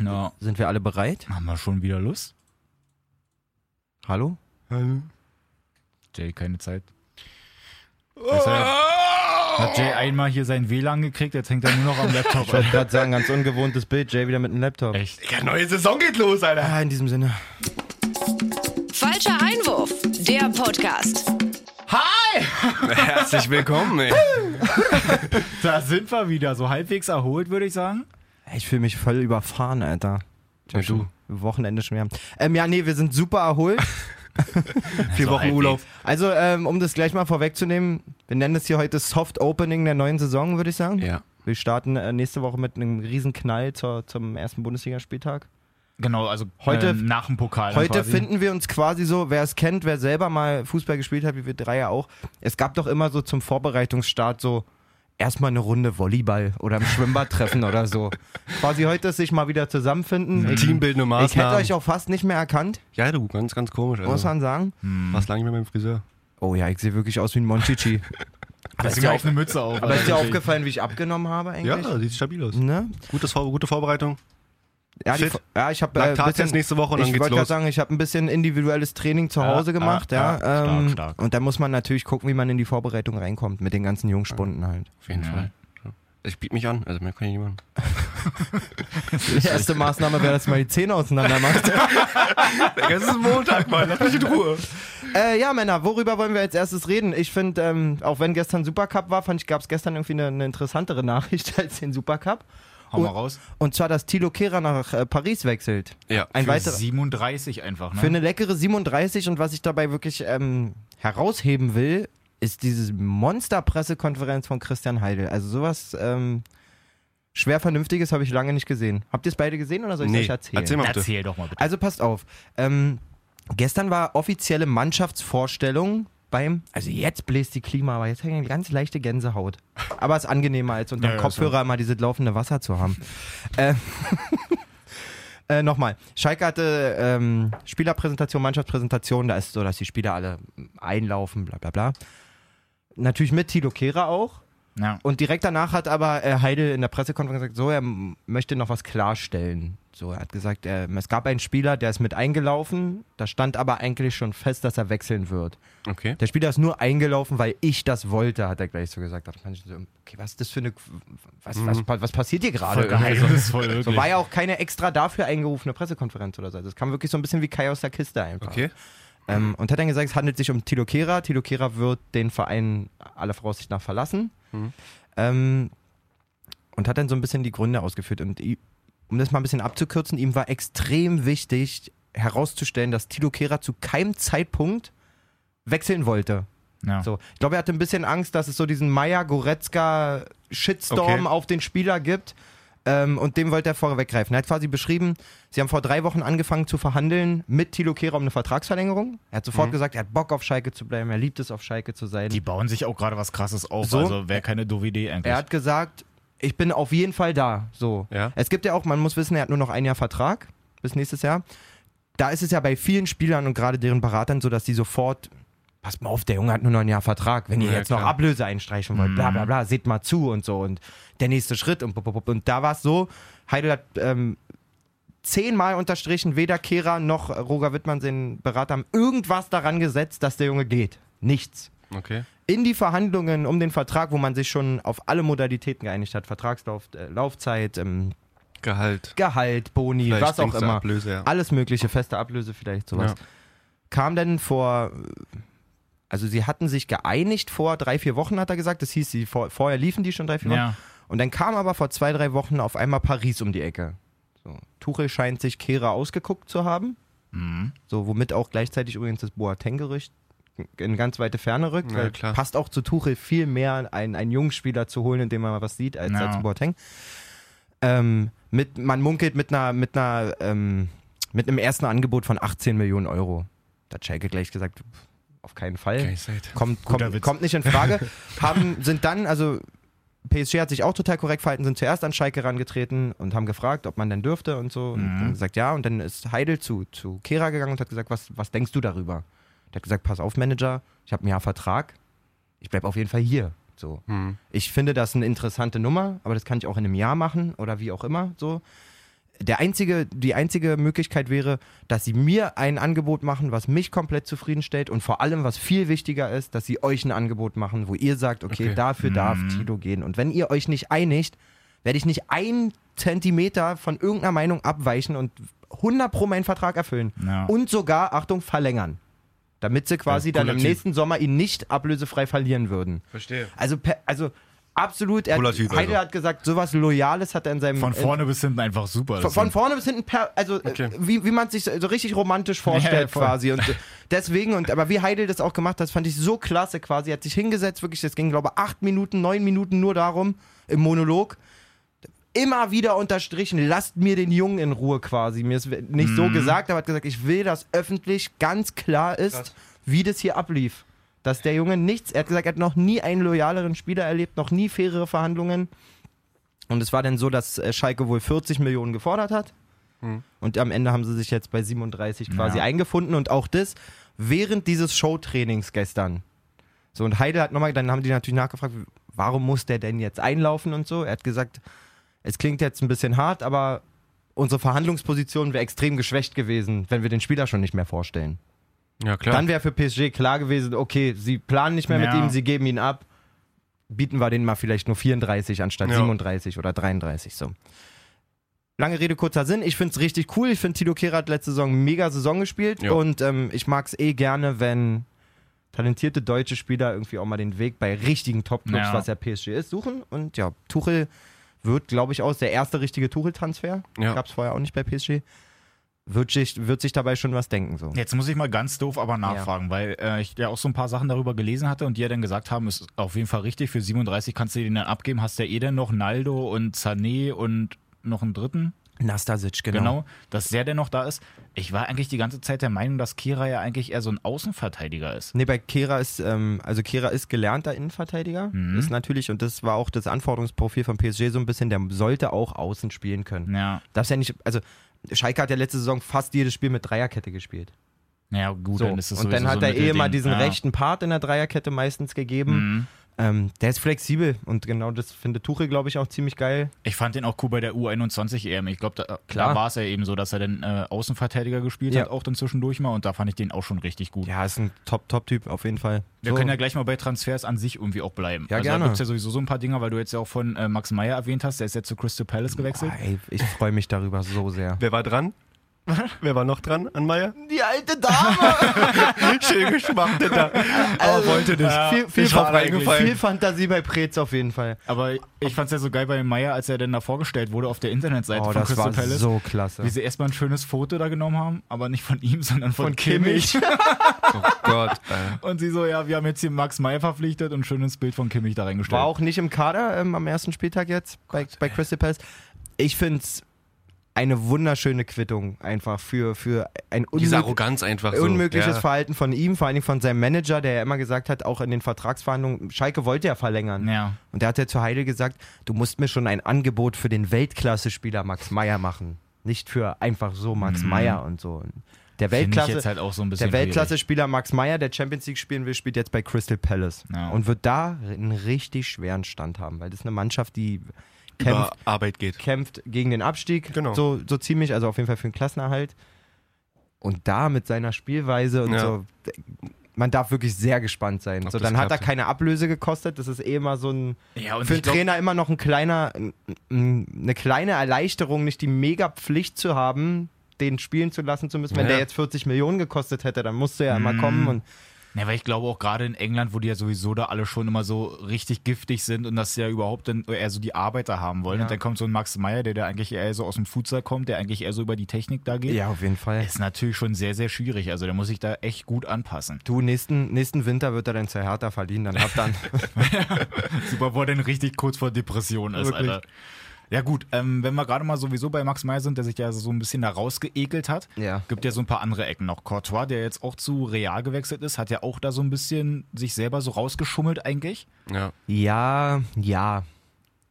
Na, Sind wir alle bereit? haben wir schon wieder Lust? Hallo? Jay, keine Zeit. Deshalb hat Jay einmal hier sein WLAN gekriegt, jetzt hängt er nur noch am Laptop. Ich wollte gerade sagen, ganz ungewohntes Bild. Jay wieder mit einem Laptop. Echt? Ja, neue Saison geht los, Alter. Ah, in diesem Sinne. Falscher Einwurf, der Podcast. Herzlich willkommen, ey. Da sind wir wieder, so halbwegs erholt, würde ich sagen. Ich fühle mich voll überfahren, Alter. Ich Ja, schon Wochenende schon wieder. Ähm, ja, nee, wir sind super erholt. Vier Also Wochen. Urlaub. Also, ähm, um das gleich mal vorwegzunehmen, wir nennen das hier heute Soft Opening der neuen Saison, würde ich sagen. Ja. Wir starten äh, nächste Woche mit einem riesen Knall zur, zum ersten Bundesligaspieltag. Genau, also Heute- ähm, nach dem Pokal. Heute quasi. finden wir uns quasi so, wer es kennt, wer selber mal Fußball gespielt hat, wie wir drei ja auch. Es gab doch immer so zum Vorbereitungsstart so erstmal eine Runde Volleyball oder im Schwimmbad treffen oder so. Quasi heute sich mal wieder zusammenfinden. Ich, Teambildende ich hätte Maßnahmen. euch auch fast nicht mehr erkannt, ja, du, ganz, ganz komisch. muss Also. man sagen. Warst lange nicht mehr beim Friseur. Oh ja, ich sehe wirklich aus wie ein Monchichi. Aber ist Deswegen dir, auf eine Mütze auf. aber ist dir aufgefallen, wie ich abgenommen habe eigentlich? Ja, sieht stabil aus. Ne? Gutes, Vor gute Vorbereitung. Ja, die, ja ich habe äh, bisschen- nächste Woche und dann ich geht's los. sagen, ich habe ein bisschen individuelles Training zu Ja, Hause ja, gemacht, ja. ja, stark, ähm, stark. Und da muss man natürlich gucken, wie man in die Vorbereitung reinkommt mit den ganzen Jungspunden halt. Auf jeden Ja. Fall. Ich biete mich an, also mehr kann ich machen. Die erste Maßnahme wäre, dass mal die Zähne auseinander machst. Es ist Montag, Mann, lass mich in Ruhe. äh, ja, Männer, worüber wollen wir als erstes reden? Ich finde, ähm, auch wenn gestern Supercup war, fand ich, gab es gestern irgendwie eine, eine interessantere Nachricht als den Supercup. Hau mal Und- raus. Und zwar, dass Thilo Kehrer nach äh, Paris wechselt. Ja. Ein Für weiterer. 37 einfach, ne? Für eine leckere 37 und was ich dabei wirklich ähm, herausheben will, ist diese Monster-Pressekonferenz von Christian Heidel. Also sowas ähm, schwer Vernünftiges habe ich lange nicht gesehen. Habt ihr es beide gesehen oder soll ich es Nee, euch erzählen? erzähl mal. bitte. Erzähl doch mal bitte. Also passt auf. Ähm, gestern war offizielle Mannschaftsvorstellung beim, also jetzt bläst die Klima, aber jetzt hängt eine ganz leichte Gänsehaut. Aber es ist angenehmer, als unter dem Ja, Kopfhörer mal dieses laufende Wasser zu haben. äh, äh, Nochmal, Schalke hatte ähm, Spielerpräsentation, Mannschaftspräsentation, da ist so, dass die Spieler alle einlaufen, bla bla bla. Natürlich mit Tilo Kehrer auch. Ja. Und direkt danach hat aber äh, Heidel in der Pressekonferenz gesagt, so, er möchte noch was klarstellen. So, er hat gesagt, äh, es gab einen Spieler, der ist mit eingelaufen, da stand aber eigentlich schon fest, dass er wechseln wird. Okay. Der Spieler ist nur eingelaufen, weil ich das wollte, hat er gleich so gesagt. Da fand ich so, okay, was ist das für eine, was, was, was passiert hier gerade? Also, so war ja auch keine extra dafür eingerufene Pressekonferenz oder so. Das kam wirklich so ein bisschen wie Kai aus der Kiste einfach. Okay. Ähm, und hat dann gesagt, es handelt sich um Tilo Kehrer. Tilo Kehrer wird den Verein aller Voraussicht nach verlassen. Mhm. Ähm, und hat dann so ein bisschen die Gründe ausgeführt. Und um das mal ein bisschen abzukürzen, ihm war extrem wichtig herauszustellen, dass Tilo Kehrer zu keinem Zeitpunkt wechseln wollte. Ja. So, ich glaube, er hatte ein bisschen Angst, dass es so diesen Meier-Goretzka-Shitstorm Okay. auf den Spieler gibt. Ähm, und dem wollte er vorweggreifen. Er hat quasi beschrieben, sie haben vor drei Wochen angefangen zu verhandeln mit Thilo Kehrer um eine Vertragsverlängerung. Er hat sofort Mhm. gesagt, er hat Bock auf Schalke zu bleiben, er liebt es, auf Schalke zu sein. Die bauen sich auch gerade was krasses auf, So. also wäre keine doofe Idee eigentlich. er hat gesagt, ich bin auf jeden Fall da. So. Ja. Es gibt ja auch, man muss wissen, er hat nur noch ein Jahr Vertrag bis nächstes Jahr. Da ist es ja bei vielen Spielern und gerade deren Beratern so, dass die sofort, passt mal auf, der Junge hat nur noch ein Jahr Vertrag. Wenn ihr Ja, jetzt noch klar. Ablöse einstreichen wollt, bla bla bla, seht mal zu und so. Und der nächste Schritt und, und da war es so, Heidel hat ähm, zehnmal unterstrichen, weder Kehrer noch Roger Wittmann, den Berater, haben irgendwas daran gesetzt, dass der Junge geht. Nichts Okay. in die Verhandlungen um den Vertrag, wo man sich schon auf alle Modalitäten geeinigt hat, Vertragslauf, äh, Laufzeit, ähm, Gehalt. Gehalt, Boni, Vielleicht was auch immer, Ablöse, ja. alles mögliche, feste Ablöse vielleicht, sowas. Ja. Kam dann vor, also sie hatten sich geeinigt vor drei, vier Wochen, hat er gesagt, das hieß, sie, vor, vorher liefen die schon drei, vier Wochen. ja. Und dann kam aber vor zwei, drei Wochen auf einmal Paris um die Ecke. So. Tuchel scheint sich Kehrer ausgeguckt zu haben, Mhm. so womit auch gleichzeitig übrigens das Boateng-Gerücht in ganz weite Ferne rückt, Ja, weil klar. passt auch zu Tuchel viel mehr, einen, einen jungen Spieler zu holen, in dem man mal was sieht, als, Ja. als Boateng. Ähm, mit, man munkelt mit einer, mit einer, ähm, mit einem ersten Angebot von 18 Millionen Euro. Da hat Schalke gleich gesagt, auf keinen Fall. Seid. Kommt, kommt, kommt nicht in Frage. haben, sind dann, also PSG hat sich auch total korrekt verhalten, sind zuerst an Schalke rangetreten und haben gefragt, ob man denn dürfte und so. Und Mhm. dann gesagt, ja. Und dann ist Heidel zu, zu Kehra gegangen und hat gesagt, was, was denkst du darüber? Der hat gesagt, pass auf, Manager, ich habe ein Jahr Vertrag, ich bleibe auf jeden Fall hier. So. Hm. Ich finde das eine interessante Nummer, aber das kann ich auch in einem Jahr machen oder wie auch immer. So. Der einzige, die einzige Möglichkeit wäre, dass sie mir ein Angebot machen, was mich komplett zufriedenstellt und vor allem, was viel wichtiger ist, dass sie euch ein Angebot machen, wo ihr sagt, okay, Okay. dafür darf Tito gehen. Und wenn ihr euch nicht einigt, werde ich nicht ein Zentimeter von irgendeiner Meinung abweichen und 100 pro meinen Vertrag erfüllen. Ja. Und sogar, Achtung, verlängern. Damit sie quasi Ja, dann im nächsten Sommer ihn nicht ablösefrei verlieren würden. Verstehe. Also, per, also absolut, er, Typ, Heidel also. hat gesagt, sowas Loyales hat er in seinem... Von in- vorne bis hinten einfach super. von, Das von vorne bis hinten, per, also äh, Okay. wie, wie man sich so, richtig romantisch Ja, vorstellt voll. quasi. Und äh, deswegen, und aber wie Heidel das auch gemacht hat, fand ich so klasse quasi. Er hat sich hingesetzt, wirklich, das ging, glaube ich, acht Minuten, neun Minuten nur darum, im Monolog. Immer wieder unterstrichen, lasst mir den Jungen in Ruhe quasi. Mir ist nicht Mhm. so gesagt, aber hat gesagt, ich will, dass öffentlich ganz klar ist, wie das hier ablief. Dass der Junge nichts, er hat gesagt, er hat noch nie einen loyaleren Spieler erlebt, noch nie fairere Verhandlungen. Und es war dann so, dass äh, Schalke wohl 40 Millionen gefordert hat. Und am Ende haben sie sich jetzt bei 37 quasi Ja. eingefunden und auch das während dieses Showtrainings gestern. So, und Heidel hat nochmal, dann haben die natürlich nachgefragt, warum muss der denn jetzt einlaufen und so. Er hat gesagt, es klingt jetzt ein bisschen hart, aber unsere Verhandlungsposition wäre extrem geschwächt gewesen, wenn wir den Spieler schon nicht mehr vorstellen. Ja, klar. Dann wäre für PSG klar gewesen, okay, sie planen nicht mehr mit Ja. ihm, sie geben ihn ab. Bieten wir den mal vielleicht nur 34 anstatt Ja. 37 oder 33 so. Lange Rede, kurzer Sinn. Ich finde es richtig cool. Ich finde, Tito Kehrer hat letzte Saison mega Saison gespielt. Ja. Und ähm, ich mag es eh gerne, wenn talentierte deutsche Spieler irgendwie auch mal den Weg bei richtigen Top-Clubs, was ja PSG ist, suchen. Und ja, Tuchel wird, glaube ich, aus der erste richtige Tuchel-Transfer. Ja. Gab es vorher auch nicht bei PSG. Wird sich, wird sich dabei schon was denken. So. Jetzt muss ich mal ganz doof aber nachfragen, weil äh, ich ja auch so ein paar Sachen darüber gelesen hatte und die ja dann gesagt haben, ist auf jeden Fall richtig, für 37 kannst du den dann abgeben, hast ja eh dann noch Naldo und Sané und noch einen dritten, Nastasic, genau. genau, dass der denn noch da ist. Ich war eigentlich die ganze Zeit der Meinung, dass Kira ja eigentlich eher so ein Außenverteidiger ist. Nee, bei Kehra ist, ähm, also Kehra ist gelernter Innenverteidiger. Mhm. Ist natürlich, und das war auch das Anforderungsprofil von PSG so ein bisschen, der sollte auch außen spielen können. Ja, Darfst ja nicht, also Schalke hat ja letzte Saison fast jedes Spiel mit Dreierkette gespielt. ja gut, So. dann ist es und dann hat so er eh immer diesen ja. rechten Part in der Dreierkette meistens gegeben. Mhm. Ähm, der ist flexibel und genau das findet Tuchel, glaube ich, auch ziemlich geil. Ich fand den auch cool bei der U21 EM. Ich glaube, da, Klar. da war es ja eben so, dass er dann äh, Außenverteidiger gespielt Ja. hat, auch dann zwischendurch mal. Und da fand ich den auch schon richtig gut. Ja, ist ein Top-Top-Typ auf jeden Fall. Wir So. können ja gleich mal bei Transfers an sich irgendwie auch bleiben. Ja, also gerne. Da gibt es ja sowieso so ein paar Dinge, weil du jetzt ja auch von äh, Max Meyer erwähnt hast, der ist jetzt zu Crystal Palace gewechselt. Boah, ey, ich freue mich darüber so sehr. Wer war dran? Wer war noch dran an Meier? Die alte Dame! Schön geschmachtet da. Aber wollte nicht. viel, viel, Ich war Fan- reingefallen. viel Fantasie bei Preetz auf jeden Fall. Aber ich fand es ja so geil bei Meyer, als er dann da vorgestellt wurde auf der Internetseite Oh, von das Crystal war Palace. so klasse. Wie sie erstmal ein schönes Foto da genommen haben, aber nicht von ihm, sondern von, Von Kimmich. Kimmich. Oh Gott. Ey. Und sie so, ja, wir haben jetzt hier Max Meyer verpflichtet und ein schönes Bild von Kimmich da reingestellt. War auch nicht im Kader ähm, am ersten Spieltag jetzt bei, bei Crystal Palace. Ich finde es eine wunderschöne Quittung einfach für, für ein Diese unmög Arroganz einfach so. unmögliches ja. Verhalten von ihm, vor allen Dingen von seinem Manager, der ja immer gesagt hat, auch in den Vertragsverhandlungen, Schalke wollte ja verlängern. Ja. Und der hat ja zu Heidel gesagt, du musst mir schon ein Angebot für den Weltklasse-Spieler Max Meyer machen. Nicht für einfach so Max Mhm. Meyer und so. Der Weltklasse, halt so der Weltklasse-Spieler Max Meyer, der Champions League spielen will, spielt jetzt bei Crystal Palace. Ja. Und wird da einen richtig schweren Stand haben, weil das ist eine Mannschaft, die kämpft, Arbeit geht. kämpft gegen den Abstieg. Genau. So, so ziemlich, also auf jeden Fall für den Klassenerhalt. Und da mit seiner Spielweise und Ja. so. Man darf wirklich sehr gespannt sein. Ob So, dann hat er keine Ablöse gekostet. Das ist eh immer so ein Ja, und für glaub- Trainer immer noch ein kleiner, ein- ein- eine kleine Erleichterung, nicht die mega Pflicht zu haben, den spielen zu lassen zu müssen. Wenn Ja. der jetzt 40 Millionen gekostet hätte, dann musste er immer Mhm. kommen und Ja, weil ich glaube auch gerade in England, wo die ja sowieso da alle schon immer so richtig giftig sind und das ja überhaupt dann eher so die Arbeiter haben wollen. Ja. Und dann kommt so ein Max Meyer, der, der eigentlich eher so aus dem Futsal kommt, der eigentlich eher so über die Technik da geht. ja, auf jeden Fall. Ist natürlich schon sehr, sehr schwierig. Also der muss sich da echt gut anpassen. Du, nächsten, nächsten Winter wird er dann zu Hertha verliehen, dann hat dann. Super, wo er dann richtig kurz vor Depression ist, Wirklich. Alter. Ja gut, ähm, wenn wir gerade mal sowieso bei Max Meyer sind, der sich ja so ein bisschen da rausgeekelt hat, Ja. gibt ja so ein paar andere Ecken noch. Courtois, der jetzt auch zu Real gewechselt ist, hat ja auch da so ein bisschen sich selber so rausgeschummelt eigentlich. Ja. ja, ja.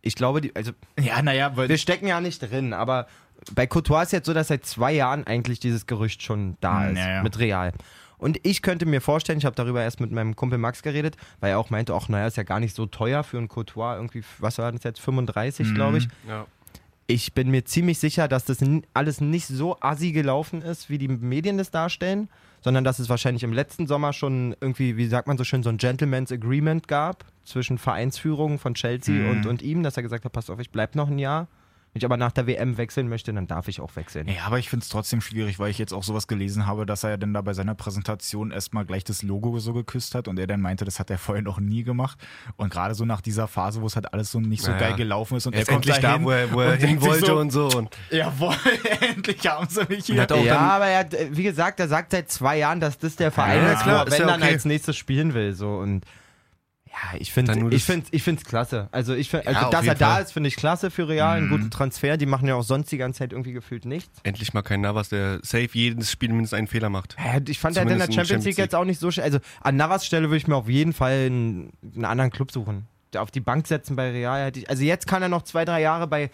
Ich glaube, die, also Ja, naja, weil wir stecken ja nicht drin, aber bei Courtois ist jetzt so, dass seit zwei Jahren eigentlich dieses Gerücht schon da Hm, ist ja, ja. mit Real. Und ich könnte mir vorstellen, ich habe darüber erst mit meinem Kumpel Max geredet, weil er auch meinte, ach naja, ist ja gar nicht so teuer für einen Courtois, irgendwie, was war das jetzt, 35, Mhm. glaube ich. ja. Ich bin mir ziemlich sicher, dass das alles nicht so assi gelaufen ist, wie die Medien das darstellen, sondern dass es wahrscheinlich im letzten Sommer schon irgendwie, wie sagt man so schön, so ein Gentleman's Agreement gab zwischen Vereinsführung von Chelsea Mhm. und, und ihm, dass er gesagt hat, pass auf, ich bleib noch ein Jahr. Wenn ich aber nach der WM wechseln möchte, dann darf ich auch wechseln. Ja, aber ich finde es trotzdem schwierig, weil ich jetzt auch sowas gelesen habe, dass er ja dann da bei seiner Präsentation erstmal gleich das Logo so geküsst hat und er dann meinte, das hat er vorher noch nie gemacht. Und gerade so nach dieser Phase, wo es halt alles so nicht so Ja. geil gelaufen ist und Er er kommt endlich da, wo er, wo er und hin wollte so, und so. Und Jawohl, endlich haben sie mich hier. ja, dann- aber er hat, äh, wie gesagt, er sagt seit zwei Jahren, dass das der Verein Ja, ist, klar, er, ist wenn ja dann okay. als nächstes spielen will. So. Und ja, ich finde ich das- find, ich find's klasse. Also, ich find, also dass er da Fall. ist, finde ich klasse für Real. Mhm. guten Transfer. Die machen ja auch sonst die ganze Zeit irgendwie gefühlt nichts. endlich mal kein Navas, der safe jedes Spiel mindestens einen Fehler macht. Ja, Ich fand er hat in der Zumindest in der Champions League Champions jetzt auch nicht so schön. Also an Navas Stelle würde ich mir auf jeden Fall einen, einen anderen Club suchen. Auf die Bank setzen bei Real. Also jetzt kann er noch zwei, drei Jahre bei,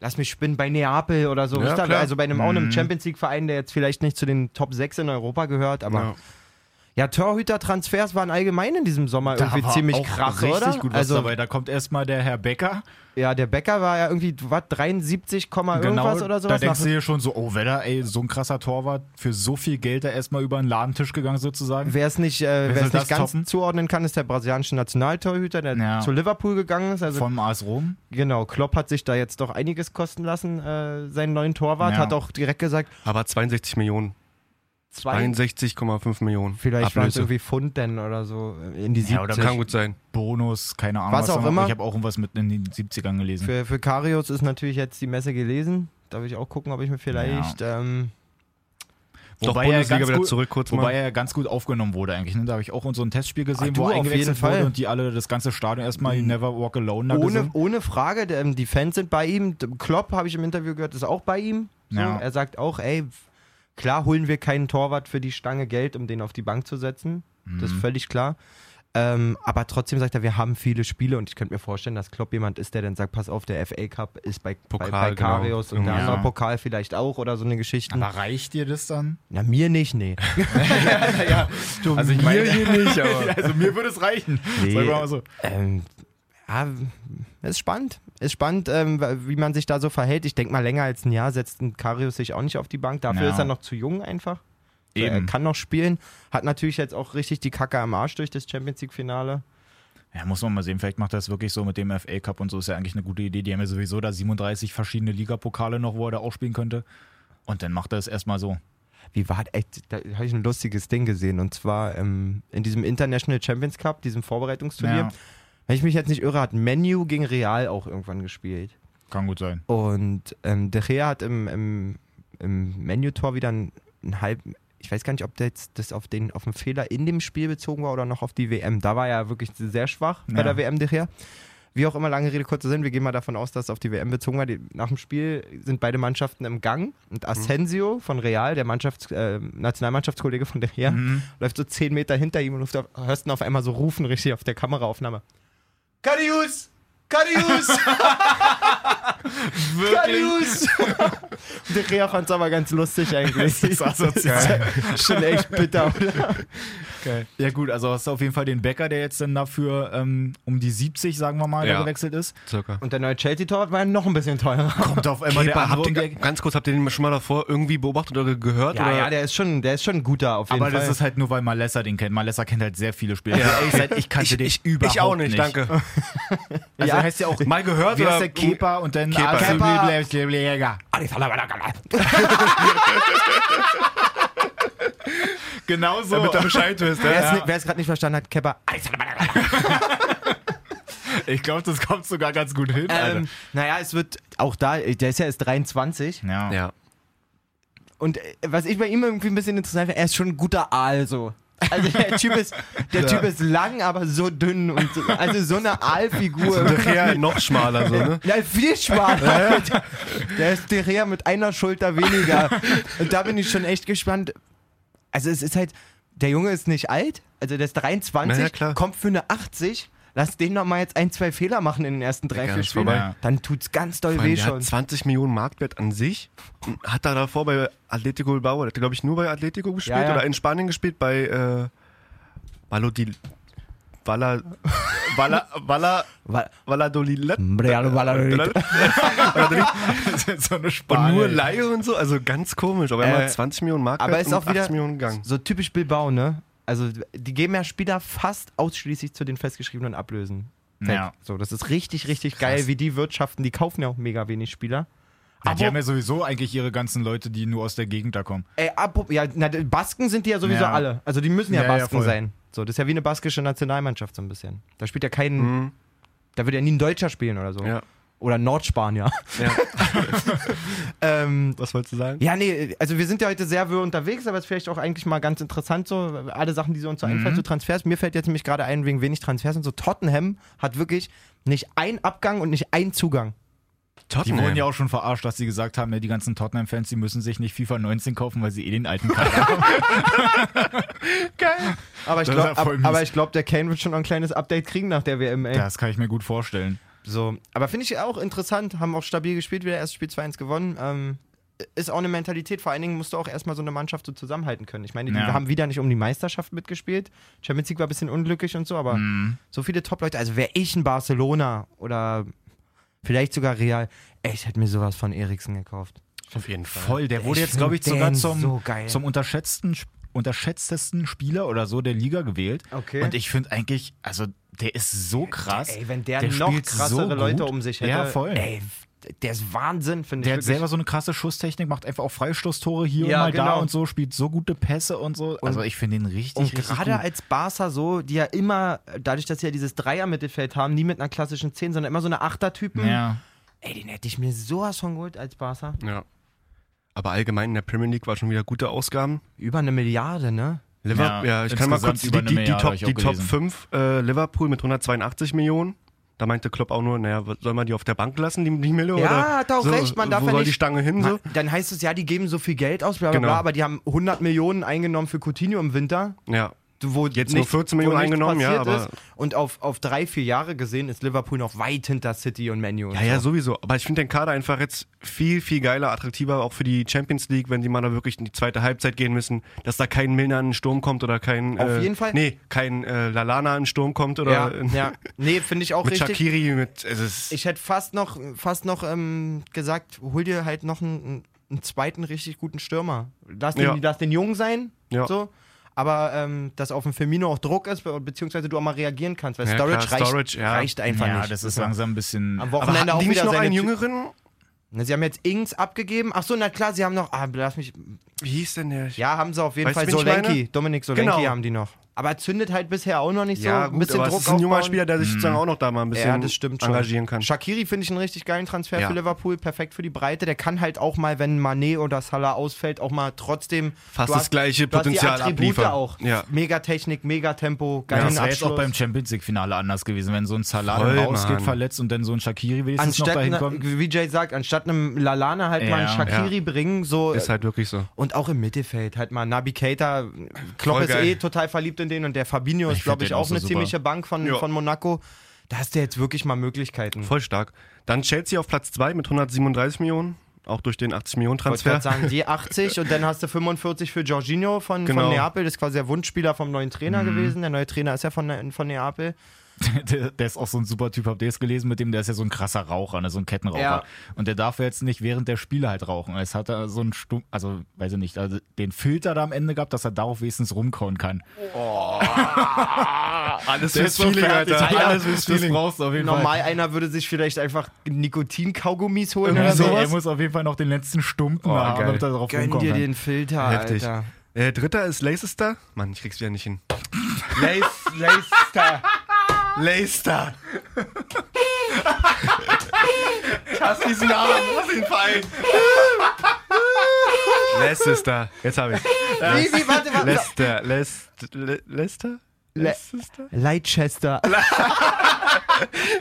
lass mich spinnen, bei Neapel oder so. Ja, also bei einem, auch einem Mhm. Champions League Verein, der jetzt vielleicht nicht zu den Top 6 in Europa gehört, aber Ja. Ja, Torhüter-Transfers waren allgemein in diesem Sommer Da irgendwie war ziemlich auch krass, richtig oder? gut was also dabei. Da kommt erstmal der Herr Becker. ja, der Becker war ja irgendwie was 73, Komma irgendwas oder Genau, da sowas. denkst du dir schon so, oh Wedder, ey, so ein krasser Torwart, für so viel Geld da erstmal über den Ladentisch gegangen sozusagen. Wer es nicht, äh, wer soll es nicht ganz toppen? zuordnen kann, ist der brasilianische Nationaltorhüter, der Ja. zu Liverpool gegangen ist. Also Vom AS Rom. Genau, Klopp hat sich da jetzt doch einiges kosten lassen, äh, seinen neuen Torwart. Ja. Hat auch direkt gesagt, Aber 62 Millionen. Zwei, 62,5 Millionen. vielleicht waren es irgendwie Pfund denn oder so äh, in die Ja, oder 70. Kann gut sein. Bonus, keine Ahnung. Was auch da- immer. Ich habe auch irgendwas mit in den 70ern gelesen. Für, für Karius ist natürlich jetzt die Messe gelesen. Da will ich auch gucken, ob ich mir vielleicht. Ähm, Doch, Wobei er ganz wieder gut- zurück kurz Wobei er ganz gut aufgenommen wurde eigentlich. Ne? Da habe ich auch so ein Testspiel gesehen, du, wo er auf eingewechselt jeden Fall. wurde und die alle das ganze Stadion erstmal Mhm. Never Walk Alone da ohne, ohne Frage, ähm, die Fans sind bei ihm. Klopp, habe ich im Interview gehört, ist auch bei ihm. So. Ja. Er sagt auch, ey, klar holen wir keinen Torwart für die Stange Geld, um den auf die Bank zu setzen. Das Mhm. ist völlig klar. Ähm, aber trotzdem sagt er, wir haben viele Spiele und ich könnte mir vorstellen, dass Klopp jemand ist, der dann sagt, pass auf, der FA Cup ist bei, Pokal, bei, bei genau. Karius und der Ja. andere Pokal vielleicht auch oder so eine Geschichte. Aber reicht dir das dann? Na, mir nicht, nee. ja, also ich meine, hier nicht, aber- also mir würde es reichen. Nee. So. Ähm, ja, ist spannend. Ist spannend, ähm, wie man sich da so verhält. Ich denke mal, länger als ein Jahr setzt ein Karius sich auch nicht auf die Bank. Dafür Ja. ist er noch zu jung einfach. So, Er Eben. kann noch spielen. Hat natürlich jetzt auch richtig die Kacke am Arsch durch das Champions League-Finale. Ja, muss man mal sehen, vielleicht macht er das wirklich so mit dem FA Cup und so, ist ja eigentlich eine gute Idee. Die haben ja sowieso da 37 verschiedene Ligapokale noch, wo er da auch spielen könnte. Und dann macht er es erstmal so. Wie war echt, da habe ich ein lustiges Ding gesehen. Und zwar ähm, in diesem International Champions Cup, diesem Vorbereitungsturnier. Ja, Wenn ich mich jetzt nicht irre, hat Menu gegen Real auch irgendwann gespielt. kann gut sein. Und ähm, De Gea hat im, im, im Menu-Tor wieder einen, einen halben. Ich weiß gar nicht, ob das, das auf, den, auf den Fehler in dem Spiel bezogen war oder noch auf die WM. Da war er ja wirklich sehr schwach bei Ja. der WM De Gea. Wie auch immer, lange Rede, kurzer Sinn. Wir gehen mal davon aus, dass es auf die WM bezogen war. Die, nach dem Spiel sind beide Mannschaften im Gang. Und Asensio von Real, der Mannschafts-, äh, Nationalmannschaftskollege von De Gea, Mhm. läuft so zehn Meter hinter ihm und ruft auf, hörst ihn auf einmal so rufen, richtig auf der Kameraaufnahme. Karius! Karius! Karius! De Gea fand es aber ganz lustig eigentlich. Das ist asozial. Schon echt bitter, oder? Ja gut, also hast du auf jeden Fall den Becker, der jetzt dann dafür ähm, um die 70, sagen wir mal, da Ja. gewechselt ist. Circa. Und der neue Chelsea-Torwart war ja noch ein bisschen teurer. Kommt auf einmal der Kepa, andere habt ihr, ganz kurz, habt ihr den schon mal davor irgendwie beobachtet oder gehört? Ja, oder? ja, der ist schon, der ist schon ein guter auf jeden Aber Fall. das ist halt nur, weil Malessa den kennt. Malessa kennt halt sehr viele Spieler. Also ehrlich gesagt, ich kannte ich, den ich, überhaupt ich auch nicht, danke. Also Ja. heißt ja auch Mal gehört heißt oder? der Kepa und dann Kepa. Kepa. Genau so. Damit er Bescheid wisst. Wer Ja. wer es gerade nicht verstanden hat, Kepper. Ich glaube, das kommt sogar ganz gut hin. Ähm, naja, es wird auch da, der ist ja erst 23. ja. Ja. Und äh, was ich bei ihm irgendwie ein bisschen interessant finde, er ist schon ein guter Aal so. Also der Typ ist, der Typ ist lang, aber so dünn und so, also so eine Aalfigur. Und nachher noch schmaler, so, ne? Ja, viel schmaler. Der ist der Rea mit einer Schulter weniger. Und da bin ich schon echt gespannt. Also es ist halt, der Junge ist nicht alt, also der ist 23, Na ja, klar. kommt für eine 80. Lass den noch mal jetzt ein, zwei Fehler machen in den ersten drei, vier Spielen. vorbei. Dann tut's ganz doll allem, weh schon. hat 20 Millionen Marktwert an sich. und Hat er davor bei Atletico Bilbao, hat glaube ich nur bei Atletico gespielt Ja, ja. oder in Spanien gespielt bei äh, Valladolid. Walla, Walla, Walla, Wa- Valladolid. Real Valladolid. Das ist so eine Und Spanien. nur Laie und so, also ganz komisch. Aber er Äh, hat 20 Millionen Mark aber ist und auch wieder 80 Millionen gegangen. so typisch Bilbao, ne? Also die geben ja Spieler fast ausschließlich zu den festgeschriebenen Ablösen. Ja. So, das ist richtig, richtig geil, wie die wirtschaften. Die kaufen ja auch mega wenig Spieler. Ja, die haben ja sowieso eigentlich ihre ganzen Leute, die nur aus der Gegend da kommen. Ey, apro- ja, na, die Basken sind die ja sowieso Ja. alle. Also die müssen ja, Ja, Basken sein. So, das ist ja wie eine baskische Nationalmannschaft so ein bisschen. Da spielt ja kein, Mhm. da wird ja nie ein Deutscher spielen oder so. Ja. Oder Nordspanier. ja. ähm, Was wolltest du sagen? ja, nee, also wir sind ja heute sehr wirr unterwegs, aber es ist vielleicht auch eigentlich mal ganz interessant so, alle Sachen, die so uns so einfallen, so Transfers. Mir fällt jetzt nämlich gerade ein, wegen wenig Transfers und so, Tottenham hat wirklich nicht ein Abgang und nicht ein Zugang. Die wurden ja auch schon verarscht, dass sie gesagt haben, ja, die ganzen Tottenham-Fans, die müssen sich nicht FIFA 19 kaufen, weil sie eh den alten Kader haben. geil. Aber ich glaube, ja aber ich glaub, der Kane wird schon noch ein kleines Update kriegen nach der WM, ey. Das kann ich mir gut vorstellen. So, aber finde ich auch interessant, haben auch stabil gespielt, wieder erstes Spiel 2-1 gewonnen. Ähm, ist auch eine Mentalität, vor allen Dingen musst du auch erstmal so eine Mannschaft so zusammenhalten können. Ich meine, die Ja. haben wieder nicht um die Meisterschaft mitgespielt. Champions League war ein bisschen unglücklich und so, aber Mhm. so viele Top-Leute, also wäre ich ein Barcelona oder vielleicht sogar Real, ey, ich hätte mir sowas von Eriksen gekauft. Auf jeden Fall. Voll, der wurde Ich jetzt, glaube ich, sogar zum, so zum unterschätzten, unterschätztesten Spieler oder so der Liga gewählt. Okay. Und ich finde eigentlich, also der ist so krass. Ey, wenn der, der noch spielt krassere so Leute gut. um sich hätte. Ja, voll. Ey, der ist Wahnsinn, finde ich. Der hat wirklich. selber so eine krasse Schusstechnik, macht einfach auch Freistoßtore hier Ja, und mal da genau. und so, spielt so gute Pässe und so. also ich finde ihn richtig, Und richtig gerade gut. als Barca so, die ja immer, dadurch, dass sie ja dieses Dreier-Mittelfeld haben, nie mit einer klassischen 10, sondern immer so eine Achter-Typen. Ja. Ey, den hätte ich mir sowas von geholt als Barca. Ja. Aber allgemein in der Premier League war schon wieder gute Ausgaben. Über eine Milliarde, ne? Liverpool, Ja, ja, ich kann mal kurz über die, die, die, Top, die Top gelesen. 5 äh, Liverpool mit 182 Millionen. Da meinte Klopp auch nur, naja, soll man die auf der Bank lassen, die, die Mille? Ja, oder hat er auch so, recht, man darf Wo ja soll nicht- die Stange hin? So? Man, dann heißt es ja, die geben so viel Geld aus, bla bla Genau. bla, aber die haben 100 Millionen eingenommen für Coutinho im Winter. Ja. Wo Jetzt nur 14 Millionen nichts eingenommen, ja, aber-. Und auf, auf drei, vier Jahre gesehen ist Liverpool noch weit hinter City und Manu. Ja, ja, sowieso. Aber ich finde den Kader einfach jetzt viel, viel geiler, attraktiver, auch für die Champions League, wenn die mal da wirklich in die zweite Halbzeit gehen müssen, dass da kein Milner in den Sturm kommt oder kein. Auf äh, jeden Fall. Nee, kein äh, Lalana in den Sturm kommt oder. Ja, ja. Nee, finde ich auch Mit richtig. Shakiri, mit. Ich hätte fast noch, fast noch ähm, gesagt, hol dir halt noch einen, einen zweiten richtig guten Stürmer. Lass den, Ja. lass den jung sein, Ja. so. Aber ähm, dass auf dem Firmino auch Druck ist, be beziehungsweise du auch mal reagieren kannst, weil Ja, Storage, klar, reicht, Storage, ja. reicht einfach ja, nicht. das ist langsam ein bisschen. Am aber Wochenende hatten auch die wieder noch seine einen jüngeren? Sie haben jetzt Ings abgegeben. Ach so, na klar, sie haben noch. Ah, lass mich. Wie hieß denn der? Ja, haben sie auf jeden Weißt Fall. Solenki? Dominik Solenki Genau. haben die noch. Aber er zündet halt bisher auch noch nicht so. ja, ein gut, bisschen aber Druck es ist ein junger aufbauen. Spieler, der sich sozusagen auch noch da mal ein bisschen Ja, das stimmt schon. engagieren kann. Shakiri finde ich einen richtig geilen Transfer Ja. für Liverpool, perfekt für die Breite. Der kann halt auch mal, wenn Mané oder Salah ausfällt, auch mal trotzdem Fast du das hast- gleiche du hast Potenzial abliefern. auch. Ja. Mega Technik, mega Tempo, ja, geilen das wäre jetzt auch beim Champions League-Finale anders gewesen, wenn so ein Salah Voll, rausgeht, Mann. verletzt und dann so ein Shakiri wenigstens noch Anstatt, dahin ne, kommt. wie Jay sagt, anstatt einem Lalana halt mal einen Ja. Shakiri bringen, so Ist halt wirklich so. und auch im Mittelfeld halt mal Nabi Keita. Klopp ist eh total verliebt in den und der Fabinho Ich ist, glaube ich, auch auch so eine super. ziemliche Bank von, Ja. von Monaco. Da hast du jetzt wirklich mal Möglichkeiten. Voll stark. Dann Chelsea auf Platz 2 mit 137 Millionen. Auch durch den 80 Millionen Ich sagen, die 80 und dann hast du 45 für Jorginho von, Genau. von Neapel. Das ist quasi der Wunschspieler vom neuen Trainer Mhm. gewesen. Der neue Trainer ist ja von, von Neapel. Der, der ist auch so ein super Typ, habt ihr es gelesen mit dem, der ist ja so ein krasser Raucher, ne, so ein Kettenraucher. Ja. Und der darf jetzt nicht während der Spiele halt rauchen. Es hat er so einen Stumm, also weiß ich nicht, also den Filter da am Ende gehabt, dass er darauf wenigstens rumkauen kann. Alles Der ist so fertig. Alles fürs Das Feeling. brauchst du auf jeden Normal einer würde sich vielleicht einfach Nikotin-Kaugummis holen Fall. oder Also, so. er muss auf jeden Fall noch den letzten Stumpen Oh, haben, damit er darauf Gönn rumkommen dir kann. den Filter, Heftig. Alter. Äh, dritter ist Leicester. Mann, ich krieg's wieder nicht hin. Leicester. Leicester. ich hasse diesen Namen. Ist den Verein? Leicester. Jetzt habe ich. Wie, wie, warte, warte. Leicester. Leicester. Le Leicester? Le- Leicester? Leicester.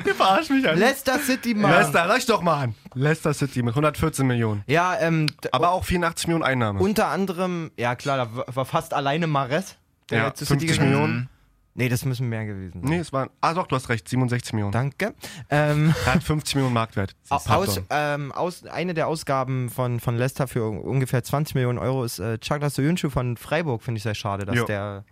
Ihr verarscht mich an. Leicester City, Mann. Leicester, ich doch mal an. Leicester City mit 114 Millionen. Ja, ähm, Aber auch 84 Millionen Einnahme. unter anderem, ja klar, da war fast alleine Mares. Der ja, jetzt zu City 50 gegangen ist. Millionen. Nee, das müssen mehr gewesen sein. Nee, es waren. Ah, doch, du hast recht. 67 Millionen. Danke. Ähm, Er hat 50 Millionen Marktwert. Aus, ähm, aus, eine der Ausgaben von, von Leicester für un- ungefähr 20 Millionen Euro ist äh, Chagla Soyuncu von Freiburg, finde ich sehr schade, dass Jo. der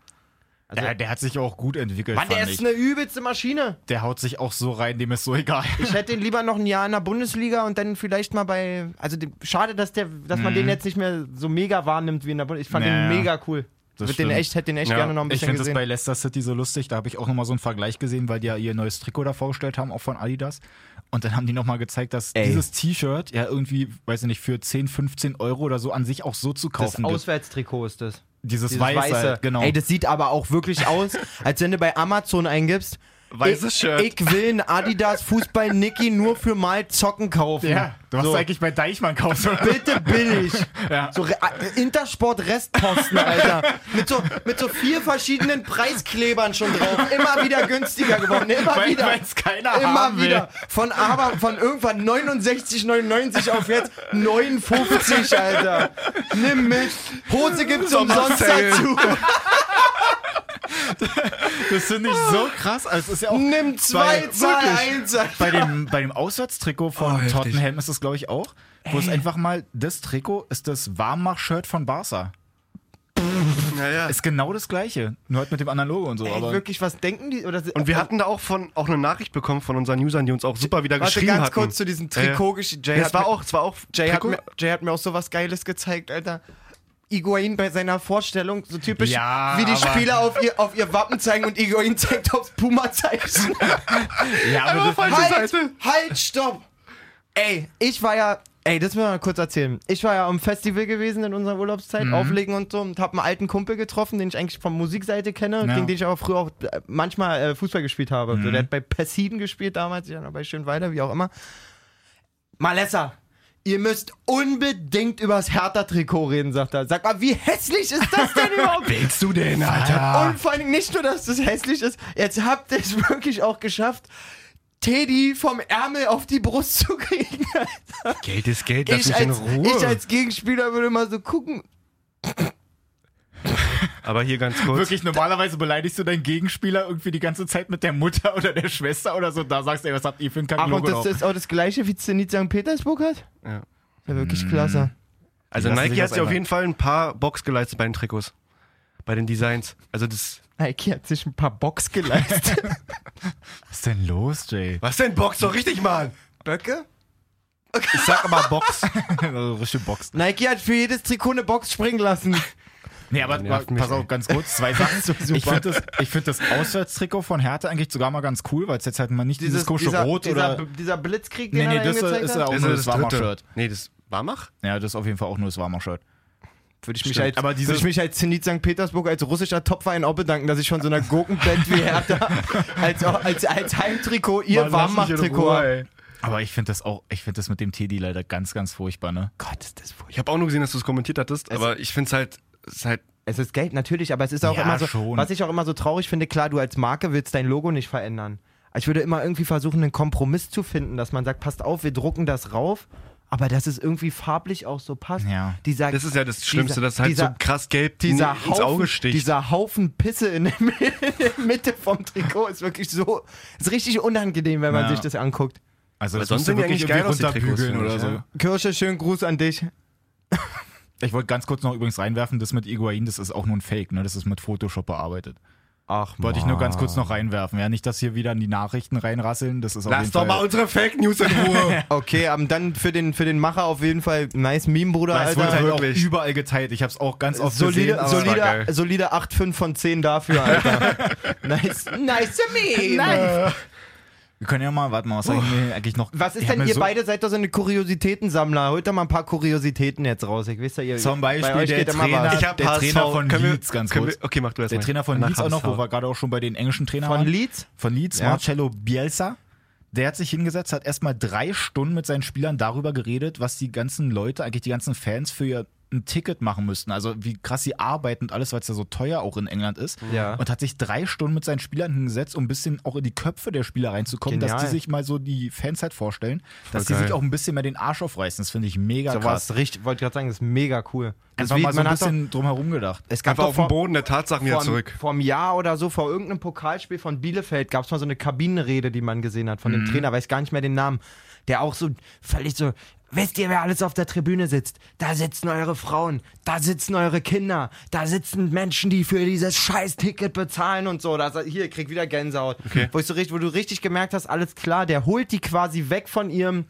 Also, der, der hat sich auch gut entwickelt, Mann, der ist ich. eine übelste Maschine. Der haut sich auch so rein, dem ist so egal. Ich hätte ihn lieber noch ein Jahr in der Bundesliga und dann vielleicht mal bei. Also die- schade, dass der, dass man den jetzt nicht mehr so mega wahrnimmt wie in der Bundesliga. Ich fand Naja, den mega cool. Das den echt, hätte den echt Ja, gerne noch ein Ich bisschen finde das bei Leicester City so lustig. Da habe ich auch nochmal so einen Vergleich gesehen, weil die ja ihr neues Trikot da vorgestellt haben, auch von Adidas. Und dann haben die nochmal gezeigt, dass Ey. dieses T-Shirt ja irgendwie, weiß ich nicht, für 10, 15 Euro oder so an sich auch so zu das kaufen gibt. Auswärtstrikot ist das. Dieses, Dieses weiße, weiße. halt, genau. Ey, das sieht aber auch wirklich aus, als wenn du bei Amazon eingibst. Weißes ich, Shirt. Ich will ein Adidas Fußball Niki nur für mal zocken kaufen. ja, du hast so. eigentlich bei Deichmann kaufst. Bitte billig. Ja. So äh, Intersport Restposten, Alter. Mit so, mit so vier verschiedenen Preisklebern schon drauf. Immer wieder günstiger geworden. Immer Weil wieder. es keiner Immer haben will. wieder. Von aber von irgendwann 69,99 auf jetzt 59, Alter. Nimm mit. Hose gibt's umsonst dazu. Das finde ich so krass. Also es ist ja auch Nimm zwei, Bei- wirklich. eins. Bei dem, bei dem Auswärtstrikot von Oh, heftig. Tottenham ist es, glaube ich, auch. Wo es einfach mal, das Trikot ist das Warmmach-Shirt von Barca. Naja. Ist genau das gleiche. Nur halt mit dem anderen Logo und so. Ey, aber wirklich, was denken die? Oder, Und wir hatten da auch von auch eine Nachricht bekommen von unseren Usern, die uns auch super wieder Warte, geschrieben ganz hatten. kurz zu diesem Trikot. Jay, Ja, hat es war mir- auch, es war auch Jay, hat mir, Jay hat mir auch so was Geiles gezeigt, Alter. Iguain bei seiner Vorstellung, so typisch, Ja, wie die Spieler auf ihr, auf ihr Wappen zeigen und Iguain zeigt aufs Puma-Zeichen. ja, aber falsche halt, Seite. halt, stopp! Ey, ich war ja, ey, das müssen wir mal kurz erzählen. Ich war ja am Festival gewesen in unserer Urlaubszeit, Mhm. auflegen und so, und hab einen alten Kumpel getroffen, den ich eigentlich von Musikseite kenne, Ja. gegen den ich aber früher auch äh, manchmal äh, Fußball gespielt habe. Mhm. So, der hat bei Persiden gespielt damals, ja, bei Schönweiler, wie auch immer. Malessa, ihr müsst unbedingt über das Hertha-Trikot reden, sagt er. Sag mal, wie hässlich ist das denn überhaupt? willst du denn, Alter? Und vor allem nicht nur, dass das hässlich ist, jetzt habt ihr es wirklich auch geschafft, Teddy vom Ärmel auf die Brust zu kriegen. Geld ist Geld, lass Ich mich in als, Ruhe. ich als Gegenspieler würde mal so gucken. Aber hier ganz kurz. wirklich normalerweise beleidigst du deinen Gegenspieler irgendwie die ganze Zeit mit der Mutter oder der Schwester oder so. Da sagst du, ey, was habt ihr für ein Ach, Kacklogo und das ist auch das gleiche, wie Zenit St. Petersburg hat? Ja. Ja, wirklich klasse. Also Nike hat sich auf jeden Fall ein paar Box geleistet bei den Trikots. Bei den Designs. Also das. Nike hat sich ein paar Box geleistet. Was ist denn los, Jay? Was denn Box? Doch richtig, Mann! Böcke? Ich sag aber Box. also, richtig Box. Nike hat für jedes Trikot eine Box springen lassen. Nee, aber pass auf, ey. ganz kurz, zwei Sachen. So super. ich finde das, ich find das Auswärtstrikot von Hertha eigentlich sogar mal ganz cool, weil es jetzt halt mal nicht dieses, komische dieser, Rot dieser, oder... dieser Blitzkrieg, den Nee, nee, er da das ist hat. ja auch Das nur das. Warmer-Shirt. Nee, das Warmach? Ja, das ist auf jeden Fall auch nur das Warmer-Shirt. Würde ich mich Stimmt. als, Aber würde dieses- ich mich als Zenit St. Petersburg als russischer Topverein auch bedanken, dass ich schon so einer Gurkenband wie Hertha als, als, als Heimtrikot ihr Warmmacht-Trikot habe. Aber ich finde das auch, ich finde das mit dem Teddy leider ganz, ganz furchtbar, ne? Gott, ist das furchtbar. Ich habe auch nur gesehen, dass du es kommentiert hattest, aber ich finde es halt, ist halt. Es ist Geld, natürlich, aber es ist auch Ja, immer so, schon. was ich auch immer so traurig finde, klar, du als Marke willst dein Logo nicht verändern. Ich würde immer irgendwie versuchen, einen Kompromiss zu finden, dass man sagt, passt auf, wir drucken das rauf, aber dass es irgendwie farblich auch so passt. Ja. Dieser, Das ist ja das Schlimmste, dass halt dieser, so krass gelb dieser ins Haufen, Auge sticht. Dieser Haufen Pisse in der, Mi- in der Mitte vom Trikot ist wirklich so, ist richtig unangenehm, wenn man Ja. sich das anguckt. Also das sonst sind wirklich eigentlich geil aus, Trikots, oder so. ja. Kirsche, schönen Gruß an dich. Ich wollte ganz kurz noch übrigens reinwerfen, das mit Iguain, das ist auch nur ein Fake, ne? Das ist mit Photoshop bearbeitet. Ach, Wollte ich nur ganz kurz noch reinwerfen. Ja, nicht, dass hier wieder in die Nachrichten reinrasseln. Das ist auf Lass jeden doch Fall. mal unsere Fake News in Ruhe. Okay, aber dann für den, für den Macher auf jeden Fall nice Meme, Bruder, Weil es halt auch wirklich. überall geteilt. Ich habe es auch ganz oft Solide, gesehen. solide, solide 8,5 von 10 dafür, Alter. nice, nice Meme. Nice. Wir können ja mal, warte mal, was sag ich mir eigentlich noch? Was ist denn, ihr so, beide seid doch so eine Kuriositätensammler. Holt doch mal ein paar Kuriositäten jetzt raus. Ich weiß ja, ihr, Zum bei Beispiel euch der Trainer-. Ich hab Der HSV. Trainer von Können wir- Leeds, ganz können kurz. Wir, okay, mach du erst Der mal. Trainer von Nach Leeds auch noch, wo wir gerade auch schon bei den englischen Trainern Von waren. Leeds? Von Leeds, Ja. Marcello Bielsa. Der hat sich hingesetzt, hat erstmal drei Stunden mit seinen Spielern darüber geredet, was die ganzen Leute, eigentlich die ganzen Fans für ihr ein Ticket machen müssten. Also wie krass sie arbeiten und alles, weil es ja so teuer auch in England ist. Ja. Und hat sich drei Stunden mit seinen Spielern hingesetzt, um ein bisschen auch in die Köpfe der Spieler reinzukommen, dass Genial. die sich mal so die Fans halt vorstellen, dass die geil. sich auch ein bisschen mehr den Arsch aufreißen. Das finde ich mega So krass. was richtig, wollte gerade sagen, das ist mega cool. Einfach wie- mal so ein man hat doch- bisschen drumherum gedacht. Es gab Einfach auf vor, Boden der Tatsachen wieder vor, zurück. vor einem Jahr oder so, vor irgendeinem Pokalspiel von Bielefeld, gab es mal so eine Kabinenrede, die man gesehen hat von Mhm. dem Trainer, weiß gar nicht mehr den Namen, der auch so völlig so wisst ihr, wer alles auf der Tribüne sitzt? Da sitzen eure Frauen, da sitzen eure Kinder, da sitzen Menschen, die für dieses scheiß Ticket bezahlen und so. Das, hier, krieg wieder Gänsehaut. Okay. Wo, ich so richtig, wo du richtig gemerkt hast, alles klar, der holt die quasi weg von ihrem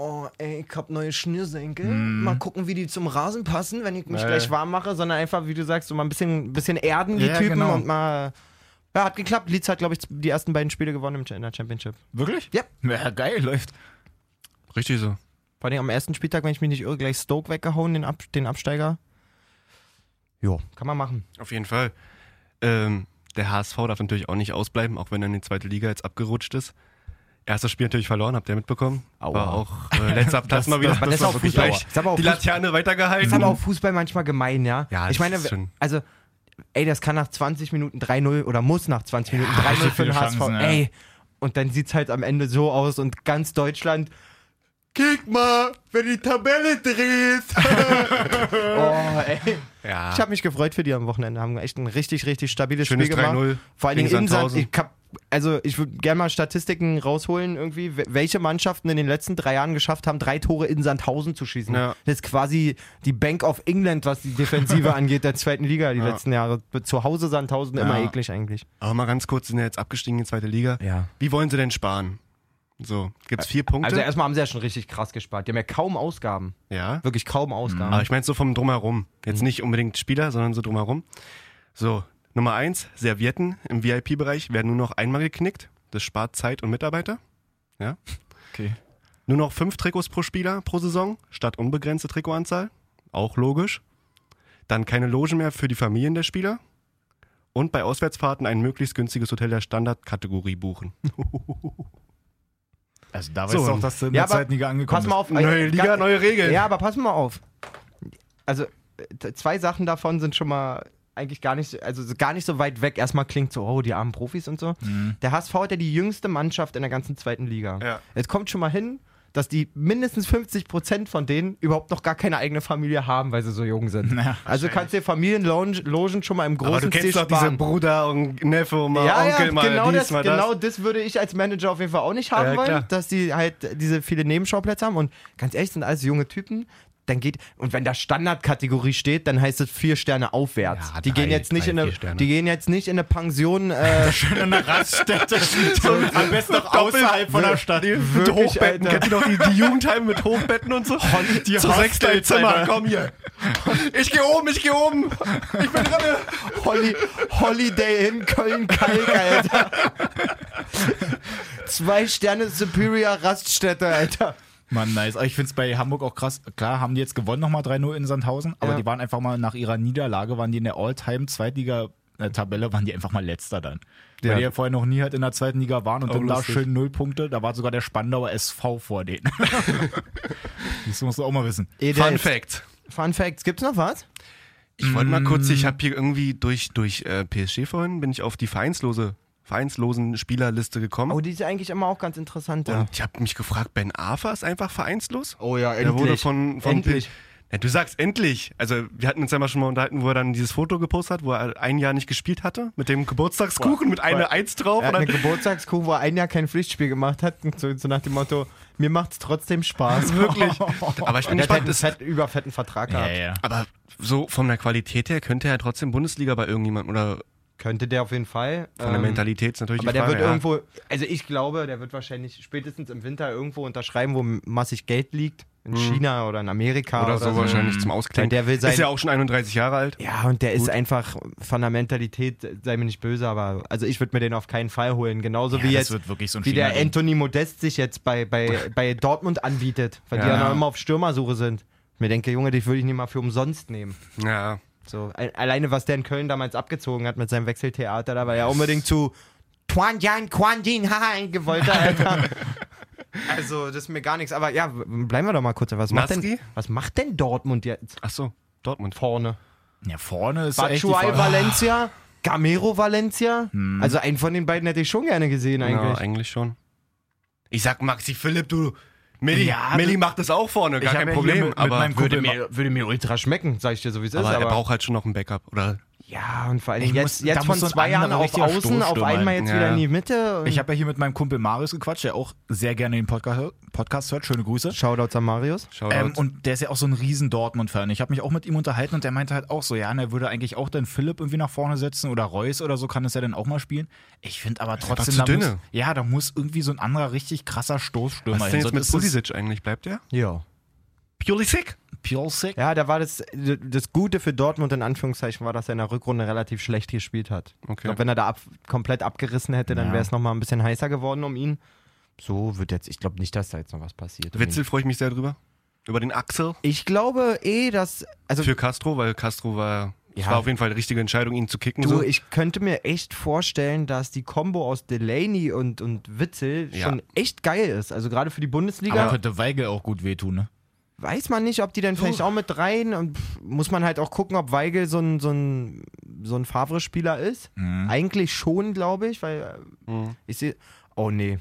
Oh, ey, ich hab neue Schnürsenkel. Mal gucken, wie die zum Rasen passen, wenn ich mich Äh. gleich warm mache, sondern einfach, wie du sagst, so mal ein bisschen, bisschen erden, die Ja, Typen genau. und mal. Ja, hat geklappt. Leeds hat, glaube ich, die ersten beiden Spiele gewonnen im- in der Championship. Wirklich? Ja. Ja, geil, läuft. Richtig so. Vor allem am ersten Spieltag, wenn ich mich nicht irre, gleich Stoke weggehauen, den, Ab den Absteiger. Jo, kann man machen. Auf jeden Fall. Ähm, der HSV darf natürlich auch nicht ausbleiben, auch wenn er in die zweite Liga jetzt abgerutscht ist. Erstes Spiel natürlich verloren, habt ihr mitbekommen? Aua. War auch äh, letzter Platz mal wieder. das- das ist auch Fußball. auch die. Laterne weitergehalten. Ist aber auch Fußball manchmal gemein, ja? Ja, ich das meine, also, ey, das kann nach 20 Minuten 3-0 oder muss nach 20 Minuten 3-0 richtig für den HSV. Chancen, ja. Ey, und dann sieht's halt am Ende so aus und ganz Deutschland. Kick mal, wenn die Tabelle drehst. oh, ey. ja. Ich habe mich gefreut für die am Wochenende. Haben echt ein richtig, richtig stabiles Schönes Spiel gemacht. 3-0 Vor allen Dingen in Sand, Sandhausen. ich hab, also ich würde gerne mal Statistiken rausholen irgendwie, welche Mannschaften in den letzten drei Jahren geschafft haben, drei Tore in Sandhausen zu schießen. Ja. Das ist quasi die Bank of England, was die Defensive angeht, der zweiten Liga die Ja. letzten Jahre. Zu Hause Sandhausen immer eklig eigentlich. Aber mal ganz kurz, sind ja jetzt abgestiegen in die zweite Liga. Ja. Wie wollen sie denn sparen? So, gibt's vier Punkte? Also erstmal haben sie ja schon richtig krass gespart. Die haben ja kaum Ausgaben. ja. Wirklich kaum Ausgaben. Aber ich meine so vom Drumherum. Jetzt nicht unbedingt Spieler, sondern so drumherum. So, Nummer eins, Servietten im VIP-Bereich werden nur noch einmal geknickt. Das spart Zeit und Mitarbeiter. Ja. Okay. Nur noch fünf Trikots pro Spieler pro Saison, statt unbegrenzte Trikotanzahl. Auch logisch. Dann keine Logen mehr für die Familien der Spieler. Und bei Auswärtsfahrten ein möglichst günstiges Hotel der Standardkategorie buchen. Also da So, weißt du auch, dass du in ja, der zweiten Liga angekommen Pass mal auf. Neue äh, Liga, ga- neue Regeln. Ja, aber pass mal auf. Also, äh, zwei Sachen davon sind schon mal eigentlich gar nicht, also so gar nicht so weit weg. Erstmal klingt so, oh, die armen Profis und so. Der HSV hat ja die jüngste Mannschaft in der ganzen zweiten Liga. Ja. Jetzt kommt schon mal hin, dass die mindestens 50 Prozent von denen überhaupt noch gar keine eigene Familie haben, weil sie so jung sind. Ja, also kannst dir Familienlogen schon mal im großen Aber du kennst doch diese. Bruder und Neffe, mal Ja, Onkel, ja, mal genau, dies, das, mal genau das. das würde ich als Manager auf jeden Fall auch nicht haben Ja, wollen, dass die halt diese viele Nebenschauplätze haben. Und ganz ehrlich, sind alles junge Typen. Dann geht, und wenn da Standardkategorie steht, dann heißt es vier Sterne aufwärts. Ja, die drei- gehen jetzt nicht drei, in eine, die gehen jetzt nicht in eine Pension. Äh, in einer Raststätte. so, am besten noch außerhalb von der Stadt. Mit Wirklich, Hochbetten. Alter. Kennt ihr noch die, die Jugendheime mit Hochbetten und so? die Zu sechs Zimmer, komm hier. Ich geh oben, ich geh oben. Ich bin drin. Holly, Holiday in Köln-Kalk, Alter. Zwei Sterne Superior Raststätte, Alter. Mann, nice. Ich finde es bei Hamburg auch krass. Klar, haben die jetzt gewonnen nochmal 3-0 in Sandhausen, aber Ja. die waren einfach mal nach ihrer Niederlage, waren die in der All-Time-Zweitliga-Tabelle, waren die einfach mal letzter dann. Ja. Weil die ja vorher noch nie halt in der zweiten Liga waren und Oh, dann da schön null Punkte. Da war sogar der Spandauer SV vor denen. das musst du auch mal wissen. Fun Fact. Fun Facts. Gibt's noch was? Ich wollte mal kurz, ich habe hier irgendwie durch, durch äh, PSG vorhin, bin ich auf die vereinslose, vereinslosen Spielerliste gekommen. Oh, die ist eigentlich immer auch ganz interessant. Ja. Und ich habe mich gefragt, Ben Afer ist einfach vereinslos? Oh ja, Der wurde von, von Endlich. Ja, du sagst endlich. Also, wir hatten uns ja mal schon mal unterhalten, wo er dann dieses Foto gepostet hat, wo er ein Jahr nicht gespielt hatte, mit dem Geburtstagskuchen mit einer Eins drauf. Er hat Und eine dann, Geburtstagskuh, wo er ein Jahr kein Pflichtspiel gemacht hat, und so, so nach dem Motto, mir macht's trotzdem Spaß. wirklich. Aber ich bin er hat gespannt. einen fett, überfetten Vertrag gehabt. ja. aber so von der Qualität her könnte er trotzdem Bundesliga bei irgendjemandem oder Könnte der auf jeden Fall. von der Ähm, Mentalität ist natürlich Aber die der Frage. wird ja. irgendwo, also ich glaube, der wird wahrscheinlich spätestens im Winter irgendwo unterschreiben, wo massig Geld liegt. In China oder in Amerika oder, oder, so, wahrscheinlich zum Ausklingen. Der will sein- ist ja auch schon 31 Jahre alt. Ja, und der ist einfach von der Mentalität, sei mir nicht böse, aber also ich würde mir den auf keinen Fall holen. Genauso Ja, wie das jetzt, wird wirklich so ein wie der. Anthony Modest sich jetzt bei, bei, bei Dortmund anbietet, weil die Ja. ja noch immer auf Stürmersuche sind. Ich mir denke, Junge, dich würde ich nicht mal für umsonst nehmen. Ja. So, alleine was der in Köln damals abgezogen hat mit seinem Wechseltheater, da war er unbedingt zu Tuan Jan Quan Din Haha gewollt, Alter. also, das ist mir gar nichts. Aber ja, bleiben wir doch mal kurz. Was macht, denn, was macht denn Dortmund jetzt Ach so, Dortmund. vorne? Ja, vorne ist echt die Batshuayi Frage. Valencia? Gamero Valencia? Also einen von den beiden hätte ich schon gerne gesehen Ja, eigentlich. eigentlich schon. Ich sag Maxi Philipp, du. Milli, Ja, Milli du- macht das auch vorne, gar kein ja Problem. mit aber würde, mir, würde mir ultra schmecken, sag ich dir so wie es ist. Aber er braucht halt schon noch ein Backup. Oder Ja, und vor allem Ich jetzt, muss- jetzt von zwei Jahren auf außen, auf Stoßstürmer einmal hin. jetzt Ja. wieder in die Mitte. und- Ich habe ja hier mit meinem Kumpel Marius gequatscht, der auch sehr gerne den Podcast, Podcast hört. Schöne Grüße. Shoutouts an Marius. Shoutout. Ähm, und der ist ja auch so ein riesen Dortmund-Fan. Ich habe mich auch mit ihm unterhalten und der meinte halt auch so, ja, und er würde eigentlich auch dann Philipp irgendwie nach vorne setzen oder Reus oder so kann es ja dann auch mal spielen. Ich finde aber trotzdem, da dünne. muss, ja, da muss irgendwie so ein anderer richtig krasser Stoßstürmer Was ist denn hin. jetzt mit das ist Pulisic eigentlich? Bleibt der? Ja. Pulisic? Pulisic? Ja, da war das, das Gute für Dortmund in Anführungszeichen war, dass er in der Rückrunde relativ schlecht gespielt hat. Ich Okay. glaube, wenn er da ab, komplett abgerissen hätte, dann Ja. wäre es nochmal ein bisschen heißer geworden um ihn. So wird jetzt, ich glaube nicht, dass da jetzt noch was passiert. um Witzel freue ich mich sehr drüber. Über den Axel Ich glaube eh, dass, also für Castro, weil Castro war, es Ja. war auf jeden Fall die richtige Entscheidung, ihn zu kicken. du, so. ich könnte mir echt vorstellen, dass die Kombo aus Delaney und, und Witzel Ja. schon echt geil ist. Also gerade für die Bundesliga. Aber könnte Weigel auch gut wehtun, ne? Weiß man nicht, ob die dann vielleicht auch mit rein und pff, muss man halt auch gucken, ob Weigel so ein, so ein, so ein Favre-Spieler ist. Mhm. Eigentlich schon, glaube ich, weil äh, Mhm. ich sehe. Oh nee.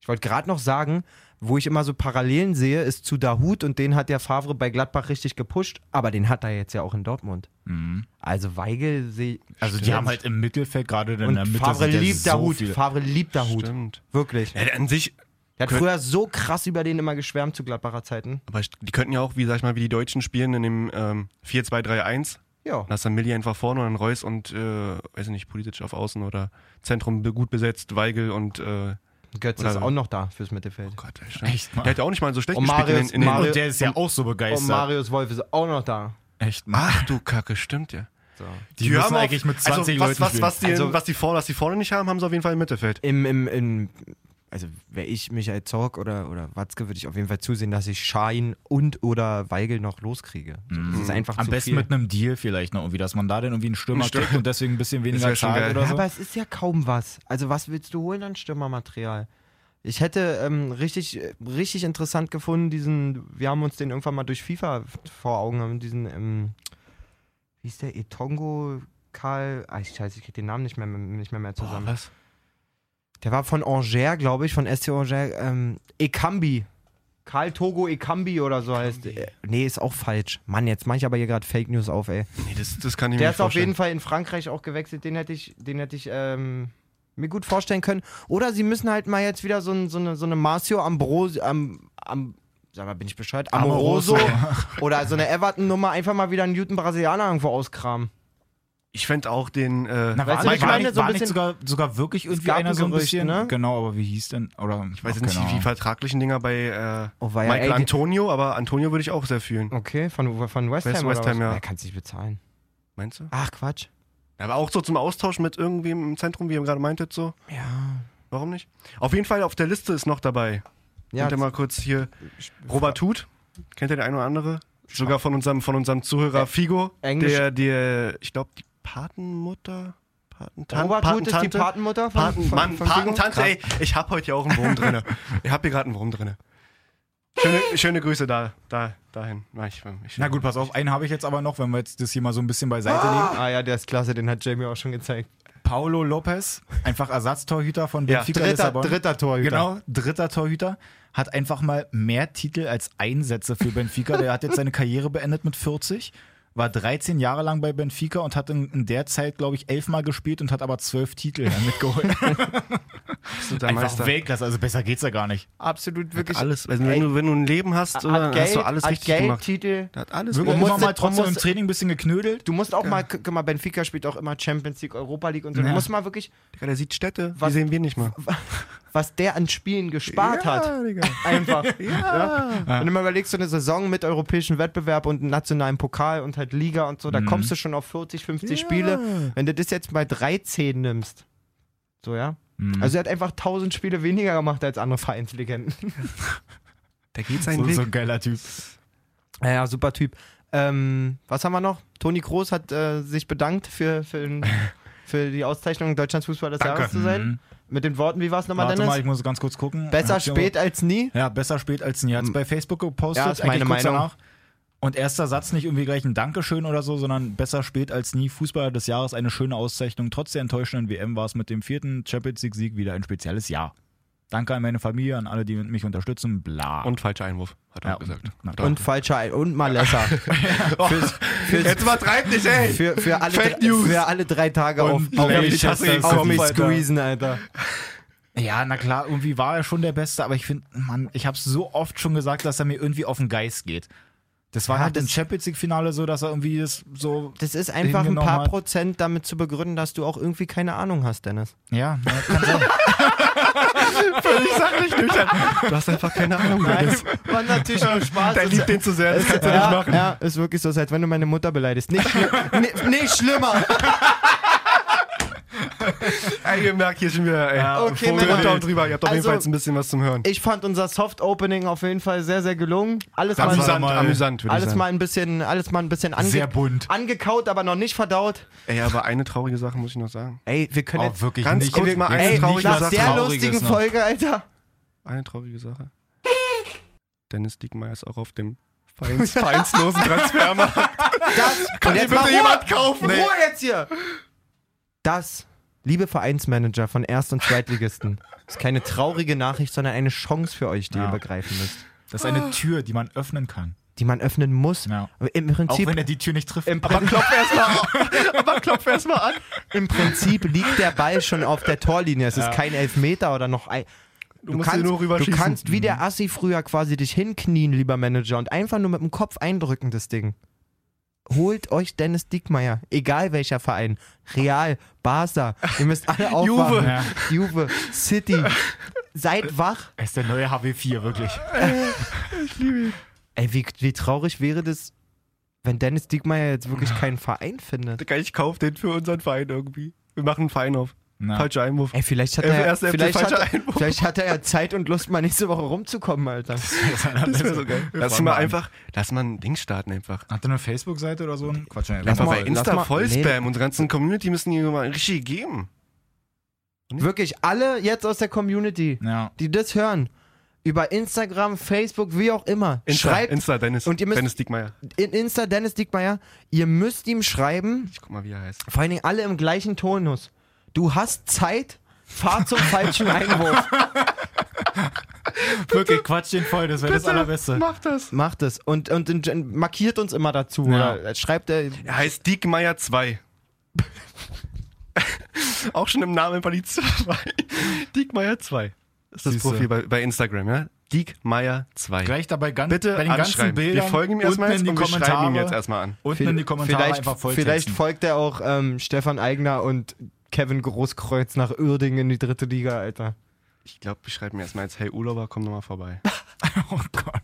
Ich wollte gerade noch sagen, wo ich immer so Parallelen sehe, ist zu Dahut und den hat der Favre bei Gladbach richtig gepusht, aber den hat er jetzt ja auch in Dortmund. Mhm. Also Weigel sehe Also die Stimmt. haben halt im Mittelfeld gerade in der Mitte Favre liebt so Dahut. Favre liebt Dahut. Stimmt. Wirklich. Ja, an sich, Der hat früher so krass über den immer geschwärmt zu Gladbacher Zeiten. aber ich- die könnten ja auch, wie sag ich mal, wie die Deutschen spielen in dem ähm, 4-2-3-1. Ja. Da ist dann Milli einfach vorne und dann Reus und, äh, weiß ich nicht, politisch auf Außen oder Zentrum be- gut besetzt, Weigel und, äh, Götze Oder- ist auch noch da fürs Mittelfeld. oh Gott, ey, stimmt. Echt mal. Der hat ja auch nicht mal so schlecht Und gespielt Marius- in, den- in Und der ist ja auch so Und begeistert. Marius Wolf ist auch noch da. Echt mal. Ach du Kacke, stimmt ja. So. Die müssen haben auf- eigentlich mit 20 also, was, Leuten was, spielen. was, die, Also- was, die vorne, was die vorne nicht haben, haben sie auf jeden Fall im Mittelfeld. Im, im, im, also wäre ich Michael Zorg oder, oder Watzke, würde ich auf jeden Fall zusehen, dass ich Schein und oder Weigel noch loskriege. So, Das ist einfach Am zu besten viel. mit einem Deal vielleicht noch irgendwie, dass man da dann irgendwie einen Stürmer Ein Stürmer. kriegt und deswegen ein bisschen weniger zahlt geil. oder ja, so. aber es ist ja kaum was. Also was willst du holen an Stürmermaterial? Ich hätte ähm, richtig, richtig interessant gefunden, diesen, wir haben uns den irgendwann mal durch FIFA vor Augen, haben diesen, ähm, wie ist der, Etongo Karl, ah, ich scheiße, ich krieg den Namen nicht mehr, nicht mehr, mehr zusammen. was? Der war von Angers, glaube ich, von SC Angers. Ähm, Ekambi. Karl Togo Ekambi oder so heißt. Äh, nee, ist auch falsch. Mann, jetzt mache ich aber hier gerade Fake News auf, ey. Nee, das, das kann ich Der mir ist nicht auf vorstellen. jeden Fall in Frankreich auch gewechselt. Den hätte ich, den hätte ich ähm, mir gut vorstellen können. Oder sie müssen halt mal jetzt wieder so, ein, so eine, so eine Marcio Ambrosio, am, am, sag mal, bin ich Bescheid? Amoroso. oder so eine Everton-Nummer einfach mal wieder einen Newton Brasilianer irgendwo auskramen. Ich fände auch den. Äh, Na, Weißt war, du, war, ich meine, nicht, so ein war nicht bisschen- sogar, sogar wirklich irgendwie einer ein so ein Gerücht, bisschen? ne? Genau, aber wie hieß denn? Oder, ich weiß nicht, wie die vertraglichen Dinger bei äh, Oh, war Michael ey, Antonio, aber Antonio würde ich auch sehr fühlen. Okay, von, von West West- Ham West Ham, ja. Er kann es nicht bezahlen. Meinst du? Ach, Quatsch. Aber auch so zum Austausch mit irgendwem im Zentrum, wie ihr gerade meintet, so. Ja. Warum nicht? Auf jeden Fall auf der Liste ist noch dabei. Ja, Könnt ihr mal kurz hier. Robert Huth. Kennt ihr der eine oder andere? Sogar von unserem, von unserem Zuhörer Figo. Englisch- Der, der, ich glaube, die Patenmutter. Patentan Robert Huth ist die? Patenmutter von, Paten, von, Mann, von? Patentante, ey. Ich hab heute ja auch einen Wurm drin. Ich hab hier gerade einen Wurm drin. Schöne, schöne Grüße da, da, dahin. Na, ich, ich, Na gut, pass auf, einen habe ich jetzt aber noch, wenn wir jetzt das hier mal so ein bisschen beiseite legen. Ah ja, der ist klasse, den hat Jamie auch schon gezeigt. Paulo Lopez, einfach Ersatztorhüter von Ja, Benfica Dritter, Lissabon. dritter Torhüter. Genau, dritter Torhüter. Hat einfach mal mehr Titel als Einsätze für Benfica. Der hat jetzt seine Karriere beendet mit 40. War 13 Jahre lang bei Benfica und hat in, in der Zeit, glaube ich, elfmal gespielt und hat aber zwölf Titel dann mitgeholt. absoluter einfach Meister. Weltklasse, also besser geht's ja gar nicht. Absolut wirklich. Alles. Also, wenn, du, wenn du ein Leben hast, hat oder, Geld, hast du alles hat richtig Geld, gemacht. Titel. Der hat alles Wirklich musst immer mal du- trotzdem du im musst- Training ein bisschen geknödelt. Du musst auch mal, guck mal, Benfica spielt auch immer Champions League, Europa League und so. Du Ja. musst mal wirklich, Digga, der sieht Städte, Was- die sehen wir nicht mal. was der an Spielen gespart hat. Digga. Einfach. ja. Wenn du mal überlegst, so eine Saison mit europäischen Wettbewerb und nationalen Pokal und halt Liga und so, da kommst du schon auf 40, 50 Ja. Spiele. Wenn du das jetzt bei 13 nimmst, so ja. Mhm. Also er hat einfach 1000 Spiele weniger gemacht als andere Vereinslegenden. Der geht seinen so, Weg. so ein geiler Typ. Ja, ja, super Typ. Ähm, was haben wir noch? Toni Kroos hat äh, sich bedankt für, für, den- für die Auszeichnung Deutschlands Fußball des Danke. Jahres zu sein. Mhm. Mit den Worten, wie war es nochmal, Warte Dennis? mal, ich muss ganz kurz gucken. Besser spät als nie. Ja, besser spät als nie. Hat es bei Facebook gepostet, Ja, ist meine Meinung. danach. Und erster Satz nicht irgendwie gleich ein Dankeschön oder so, sondern besser spät als nie. Fußballer des Jahres, eine schöne Auszeichnung. Trotz der enttäuschenden WM war es mit dem vierten Champions League-Sieg wieder ein spezielles Jahr. Danke an meine Familie, an alle, die mich unterstützen, bla. Und falscher Einwurf, hat er Ja, auch gesagt. er Und falscher Ein und Malessa. Fürs, fürs, Jetzt übertreib nicht, ey! für, für, alle, Fake drei- News. für alle drei Tage auf, Und auf, Larry mich, Chester auf mich squeezen, Alter. Ja, na klar, irgendwie war er schon der Beste, aber ich finde, Mann, ich habe so oft schon gesagt, dass er mir irgendwie auf den Geist geht. Das war Ja, halt im das- Champions League Finale so, dass er irgendwie das so. Das ist einfach ein paar hat. Prozent damit zu begründen, dass du auch irgendwie keine Ahnung hast, Dennis. Ja, ja kann sein. Völlig sachlich nüchtern. Du hast einfach keine Ahnung, Dennis. war natürlich nur Spaß. Der liebt den zu sehr, das kannst du nicht ja, machen. ja, ist wirklich so, als wenn du meine Mutter beleidigst. Nicht, schli ni- nicht schlimmer. Ey, ihr merkt hier schon wieder, ey. Ja, okay, runter und drüber. Ihr habt auf jeden Also- Fall jetzt ein bisschen was zum Hören. Ich fand unser Soft-Opening auf jeden Fall sehr, sehr gelungen. Alles mal, Amüsant, mal- amüsant, würde ich alles sagen. mal ein bisschen, alles mal ein bisschen ange Sehr bunt. angekaut, aber noch nicht verdaut. Ey, aber eine traurige Sache muss ich noch sagen. Ey, wir können Auch jetzt wirklich Ganz nicht. kurz wir- mal eine Ey, traurige nach Sache. der Trauriges lustigen noch. Folge, Alter. Eine traurige Sache. Dennis Diekmeyer ist auch auf dem Vereins vereinslosen Transfermarkt. Das Kann hier jetzt mal bitte jemand kaufen? Ruhe jetzt hier. Das, liebe Vereinsmanager von Erst- und Zweitligisten, ist keine traurige Nachricht, sondern eine Chance für euch, die Ja. ihr begreifen müsst. Das ist eine Tür, die man öffnen kann. Die man öffnen muss. Ja. Aber Im Auch Prinzip, wenn er die Tür nicht trifft. im, Aber klopf erstmal aber klopf erst mal an. im Prinzip liegt der Ball schon auf der Torlinie. Es ist Ja. kein Elfmeter oder noch ein. Du musst hier nur du kannst wie der Assi früher quasi dich hinknien, lieber Manager, und einfach nur mit dem Kopf eindrücken, das Ding. Holt euch Dennis Diekmeyer, egal welcher Verein. Real, Barca, ihr müsst alle aufwachen. Juve. Ja. Juve, City. Seid wach. Er ist der neue HW4, wirklich. Ey, wie, wie traurig wäre das, wenn Dennis Diekmeyer jetzt wirklich keinen Verein findet. Ich kauf den für unseren Verein irgendwie. Wir machen einen Verein auf. Na. Falscher Einwurf. Ey, vielleicht hat Äh, er, erste FC vielleicht, hat, er- Einwurf. vielleicht hat er ja Zeit und Lust, mal nächste Woche rumzukommen, Alter. Das Das wäre so geil. Lass mal einfach, lass mal ein Ding starten einfach. Hat er eine Facebook-Seite oder so? Quatsch, nee, Einfach mal- bei Insta lass mal- voll nee. Spam. Unsere ganzen Community müssen die mal richtig geben. Wirklich alle jetzt aus der Community, Ja. die das hören, über Instagram, Facebook, wie auch immer, Insta, schreibt Insta Dennis. Und ihr müsst- Dennis Diekmeyer. in Insta Dennis Diekmeyer, ihr müsst ihm schreiben, Ich guck mal, wie er heißt. vor allen Dingen alle im gleichen Tonus. Du hast Zeit, fahr zum falschen Einwurf. Wirklich, quatsch den voll, das wäre das Allerbeste. Mach das. Macht es und, und, und markiert uns immer dazu. Ja. Oder schreibt er, Er heißt Diekmeyer 2. Auch schon im Namen die 2. Diekmeyer 2. ist das. Profil bei, bei Instagram, ja? Diekmeyer 2. Gleich dabei ganz, Bitte bei den ganzen anschreiben. Bildern. Wir folgen ihm erstmal jetzt in die und wir schreiben Kommentare. ihm jetzt erstmal an. Unten in die Kommentare vielleicht, einfach voll vielleicht folgt er auch ähm, Stefan Eigner und Kevin Großkreuz nach Uerdingen in die dritte Liga, Alter. Ich glaube, wir schreiben ihm erstmal jetzt, hey Urlauber, komm nochmal vorbei. Oh Gott.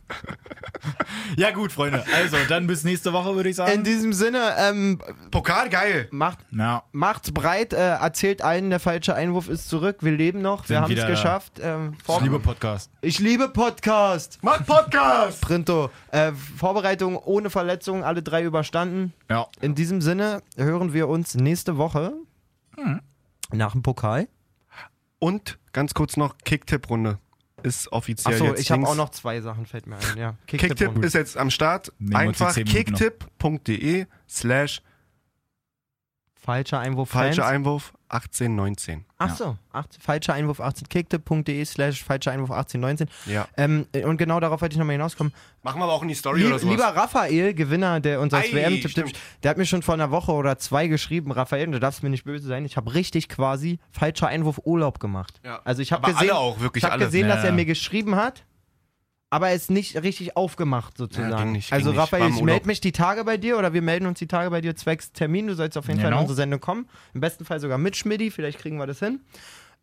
ja gut, Freunde. Also, dann bis nächste Woche, würde ich In sagen. diesem Sinne, ähm, Pokal, geil! macht, Ja. macht's breit, äh, erzählt allen, der falsche Einwurf ist zurück. Wir leben noch, wir Sind haben es geschafft. Ähm, Ich liebe Podcast. ich liebe Podcast. Mach Podcast! Printo, äh, Vorbereitung ohne Verletzungen, alle drei überstanden. Ja. In diesem Sinne hören wir uns nächste Woche nach dem Pokal. Und ganz kurz noch Kicktipp-Runde. Ist offiziell Achso, jetzt. ich habe auch noch zwei Sachen, fällt mir ein. Ja, Kicktipp Kicktipp-Runde. ist jetzt am Start. Nehmen Einfach 10 Minuten noch. kicktipp.de slash falscher Einwurf. falscher Fans. Einwurf 1819. Achso, acht- falscher Einwurf 18 kicktipp.de slash falscher Einwurf 1819. Ja. Ähm, und genau darauf wollte ich nochmal hinauskommen. Machen wir aber auch in die Story Lieb, oder sowas. lieber Raphael, Gewinner der unseres wm tipp der hat mir schon vor einer Woche oder zwei geschrieben, Raphael, du darfst mir nicht böse sein, ich habe richtig quasi falscher Einwurf Urlaub gemacht. Ja. Also ich habe gesehen, alle auch, wirklich ich habe alle. gesehen, Ja, dass er ja. mir geschrieben hat, aber es nicht richtig aufgemacht sozusagen. Ja, ging nicht, ging also Raphael, ich Urlaub. melde mich die Tage bei dir oder wir melden uns die Tage bei dir zwecks Termin. Du sollst auf jeden Fall in Genau. unsere Sendung kommen. Im besten Fall sogar mit Schmidti, vielleicht kriegen wir das hin.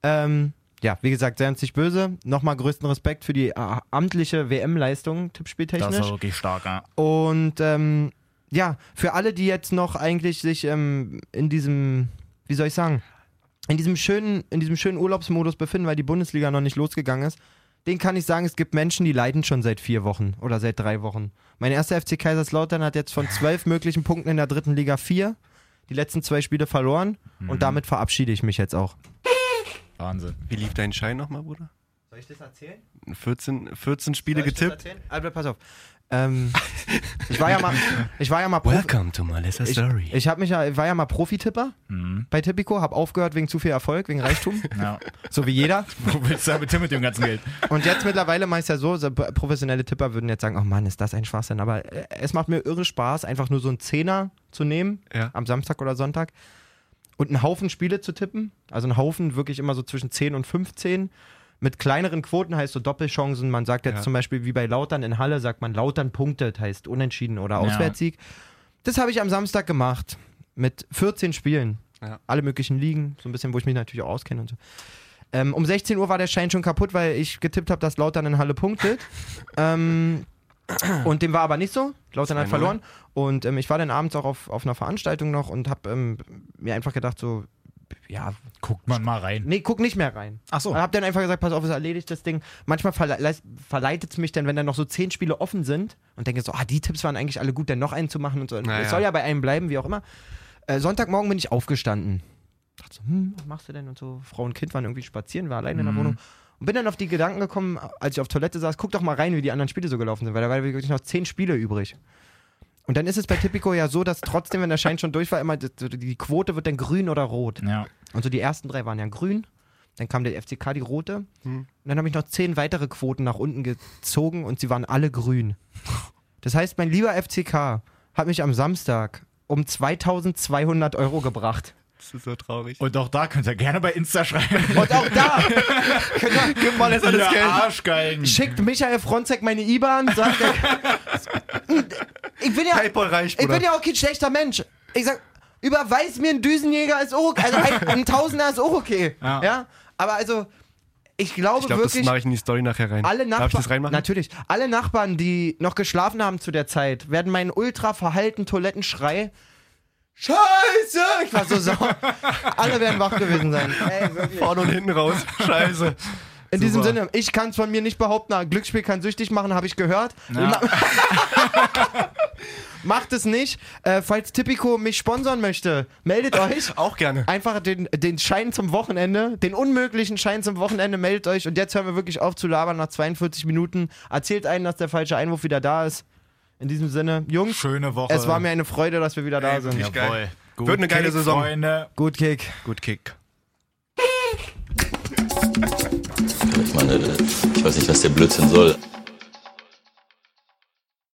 Ähm, ja, wie gesagt, seien uns nicht böse. Nochmal größten Respekt für die äh, amtliche WM-Leistung, Das tippspieltechnisch. war wirklich stark, ja. Und ähm, ja, für alle, die jetzt noch eigentlich sich ähm, in diesem, wie soll ich sagen, in diesem schönen, in diesem schönen Urlaubsmodus befinden, weil die Bundesliga noch nicht losgegangen ist, den kann ich sagen, es gibt Menschen, die leiden schon seit vier Wochen oder seit drei Wochen. Mein erster FC Kaiserslautern hat jetzt von zwölf möglichen Punkten in der dritten Liga vier, die letzten zwei Spiele verloren und damit verabschiede ich mich jetzt auch. Wahnsinn. Wie lief dein Schein nochmal, Bruder? Soll ich das erzählen? 14, 14 Spiele getippt. Albert, pass auf. Ähm, ich war ja mal, ich war ja mal Profi, Welcome to Melissa ich, Story. ich habe mich ja, ich war ja mal Profitipper bei Tipico, habe aufgehört wegen zu viel Erfolg, wegen Reichtum, Ja. so wie jeder. Wo willst du damit hin mit dem ganzen Geld? Und jetzt mittlerweile mache ich ja so, so, professionelle Tipper würden jetzt sagen, oh Mann, ist das ein Schwachsinn. Aber äh, es macht mir irre Spaß, einfach nur so einen Zehner zu nehmen, Ja. am Samstag oder Sonntag, und einen Haufen Spiele zu tippen. Also einen Haufen wirklich immer so zwischen 10 und 15. Mit kleineren Quoten heißt so Doppelchancen. Man sagt jetzt Ja. zum Beispiel wie bei Lautern in Halle, sagt man Lautern punktet, heißt Unentschieden oder Ja. Auswärtssieg. Das habe ich am Samstag gemacht. Mit 14 Spielen. Ja. Alle möglichen Ligen, so ein bisschen, wo ich mich natürlich auch auskenne und so. Ähm, um 16 Uhr war der Schein schon kaputt, weil ich getippt habe, dass Lautern in Halle punktet. ähm, und dem war aber nicht so. Lautern hat 2-0. verloren. Und ähm, ich war dann abends auch auf, auf einer Veranstaltung noch und habe ähm, mir einfach gedacht, so, ja, Guckt man mal rein. nee, guck nicht mehr rein. Ach so. Und hab dann einfach gesagt, pass auf, es erledigt das Ding. Manchmal verle verleitet es mich dann, wenn dann noch so zehn Spiele offen sind und denke so, ah, die Tipps waren eigentlich alle gut, dann noch einen zu machen und so. Naja. Es soll ja bei einem bleiben, wie auch immer. Äh, Sonntagmorgen bin ich aufgestanden. Dachte so, hm, was machst du denn? Und so, Frau und Kind waren irgendwie spazieren, war alleine in der Mhm. Wohnung. Und bin dann auf die Gedanken gekommen, als ich auf Toilette saß, guck doch mal rein, wie die anderen Spiele so gelaufen sind, weil da waren wirklich noch zehn Spiele übrig. Und dann ist es bei Tipico ja so, dass trotzdem, wenn der Schein schon durch war, immer die, die Quote wird dann grün oder rot. Ja. Und so die ersten drei waren ja grün. Dann kam der FCK, die rote. Hm. Und dann habe ich noch zehn weitere Quoten nach unten gezogen und sie waren alle grün. Das heißt, mein lieber FCK hat mich am Samstag um 2200 Euro gebracht. Das ist so traurig. Und auch da könnt ihr gerne bei Insta schreiben. Und auch da könnt ihr, Gib mal jetzt alles Geld. Arschgeigen. schickt Michael Fronzek meine IBAN, sagt er. Ich bin ja, Paypal reicht, ich bin ja auch kein schlechter Mensch. Ich sag, überweis mir einen Düsenjäger ist auch okay. Also ein, ein Tausender ist auch okay. Ja. Ja. Aber also, ich glaube Ich glaube, das wirklich. mache ich in die Story nachher rein. Alle Darf ich Nachbarn, das reinmachen? natürlich, alle Nachbarn, die noch geschlafen haben zu der Zeit, werden meinen ultra verhalten Toilettenschrei Scheiße! Ich war so sauer. Alle werden wach gewesen sein. Ey, wirklich. Vorne und hinten raus. Scheiße. In diesem Super. Sinne, ich kann es von mir nicht behaupten, Glücksspiel kann süchtig machen, habe ich gehört. Ja. Macht es nicht. Äh, falls Tipico mich sponsern möchte, meldet euch. Auch gerne. Einfach den, den Schein zum Wochenende, den unmöglichen Schein zum Wochenende, meldet euch. Und jetzt hören wir wirklich auf zu labern nach 42 Minuten. Erzählt einen, dass der falsche Einwurf wieder da ist. In diesem Sinne, Jungs, Schöne Woche. es war mir eine Freude, dass wir wieder da Ey, sind. Jawohl. geil. Gut Wird eine geile Kick, Saison. Freunde. Gut Kick. Gut Kick. Ich meine, ich weiß nicht, was der Blödsinn soll.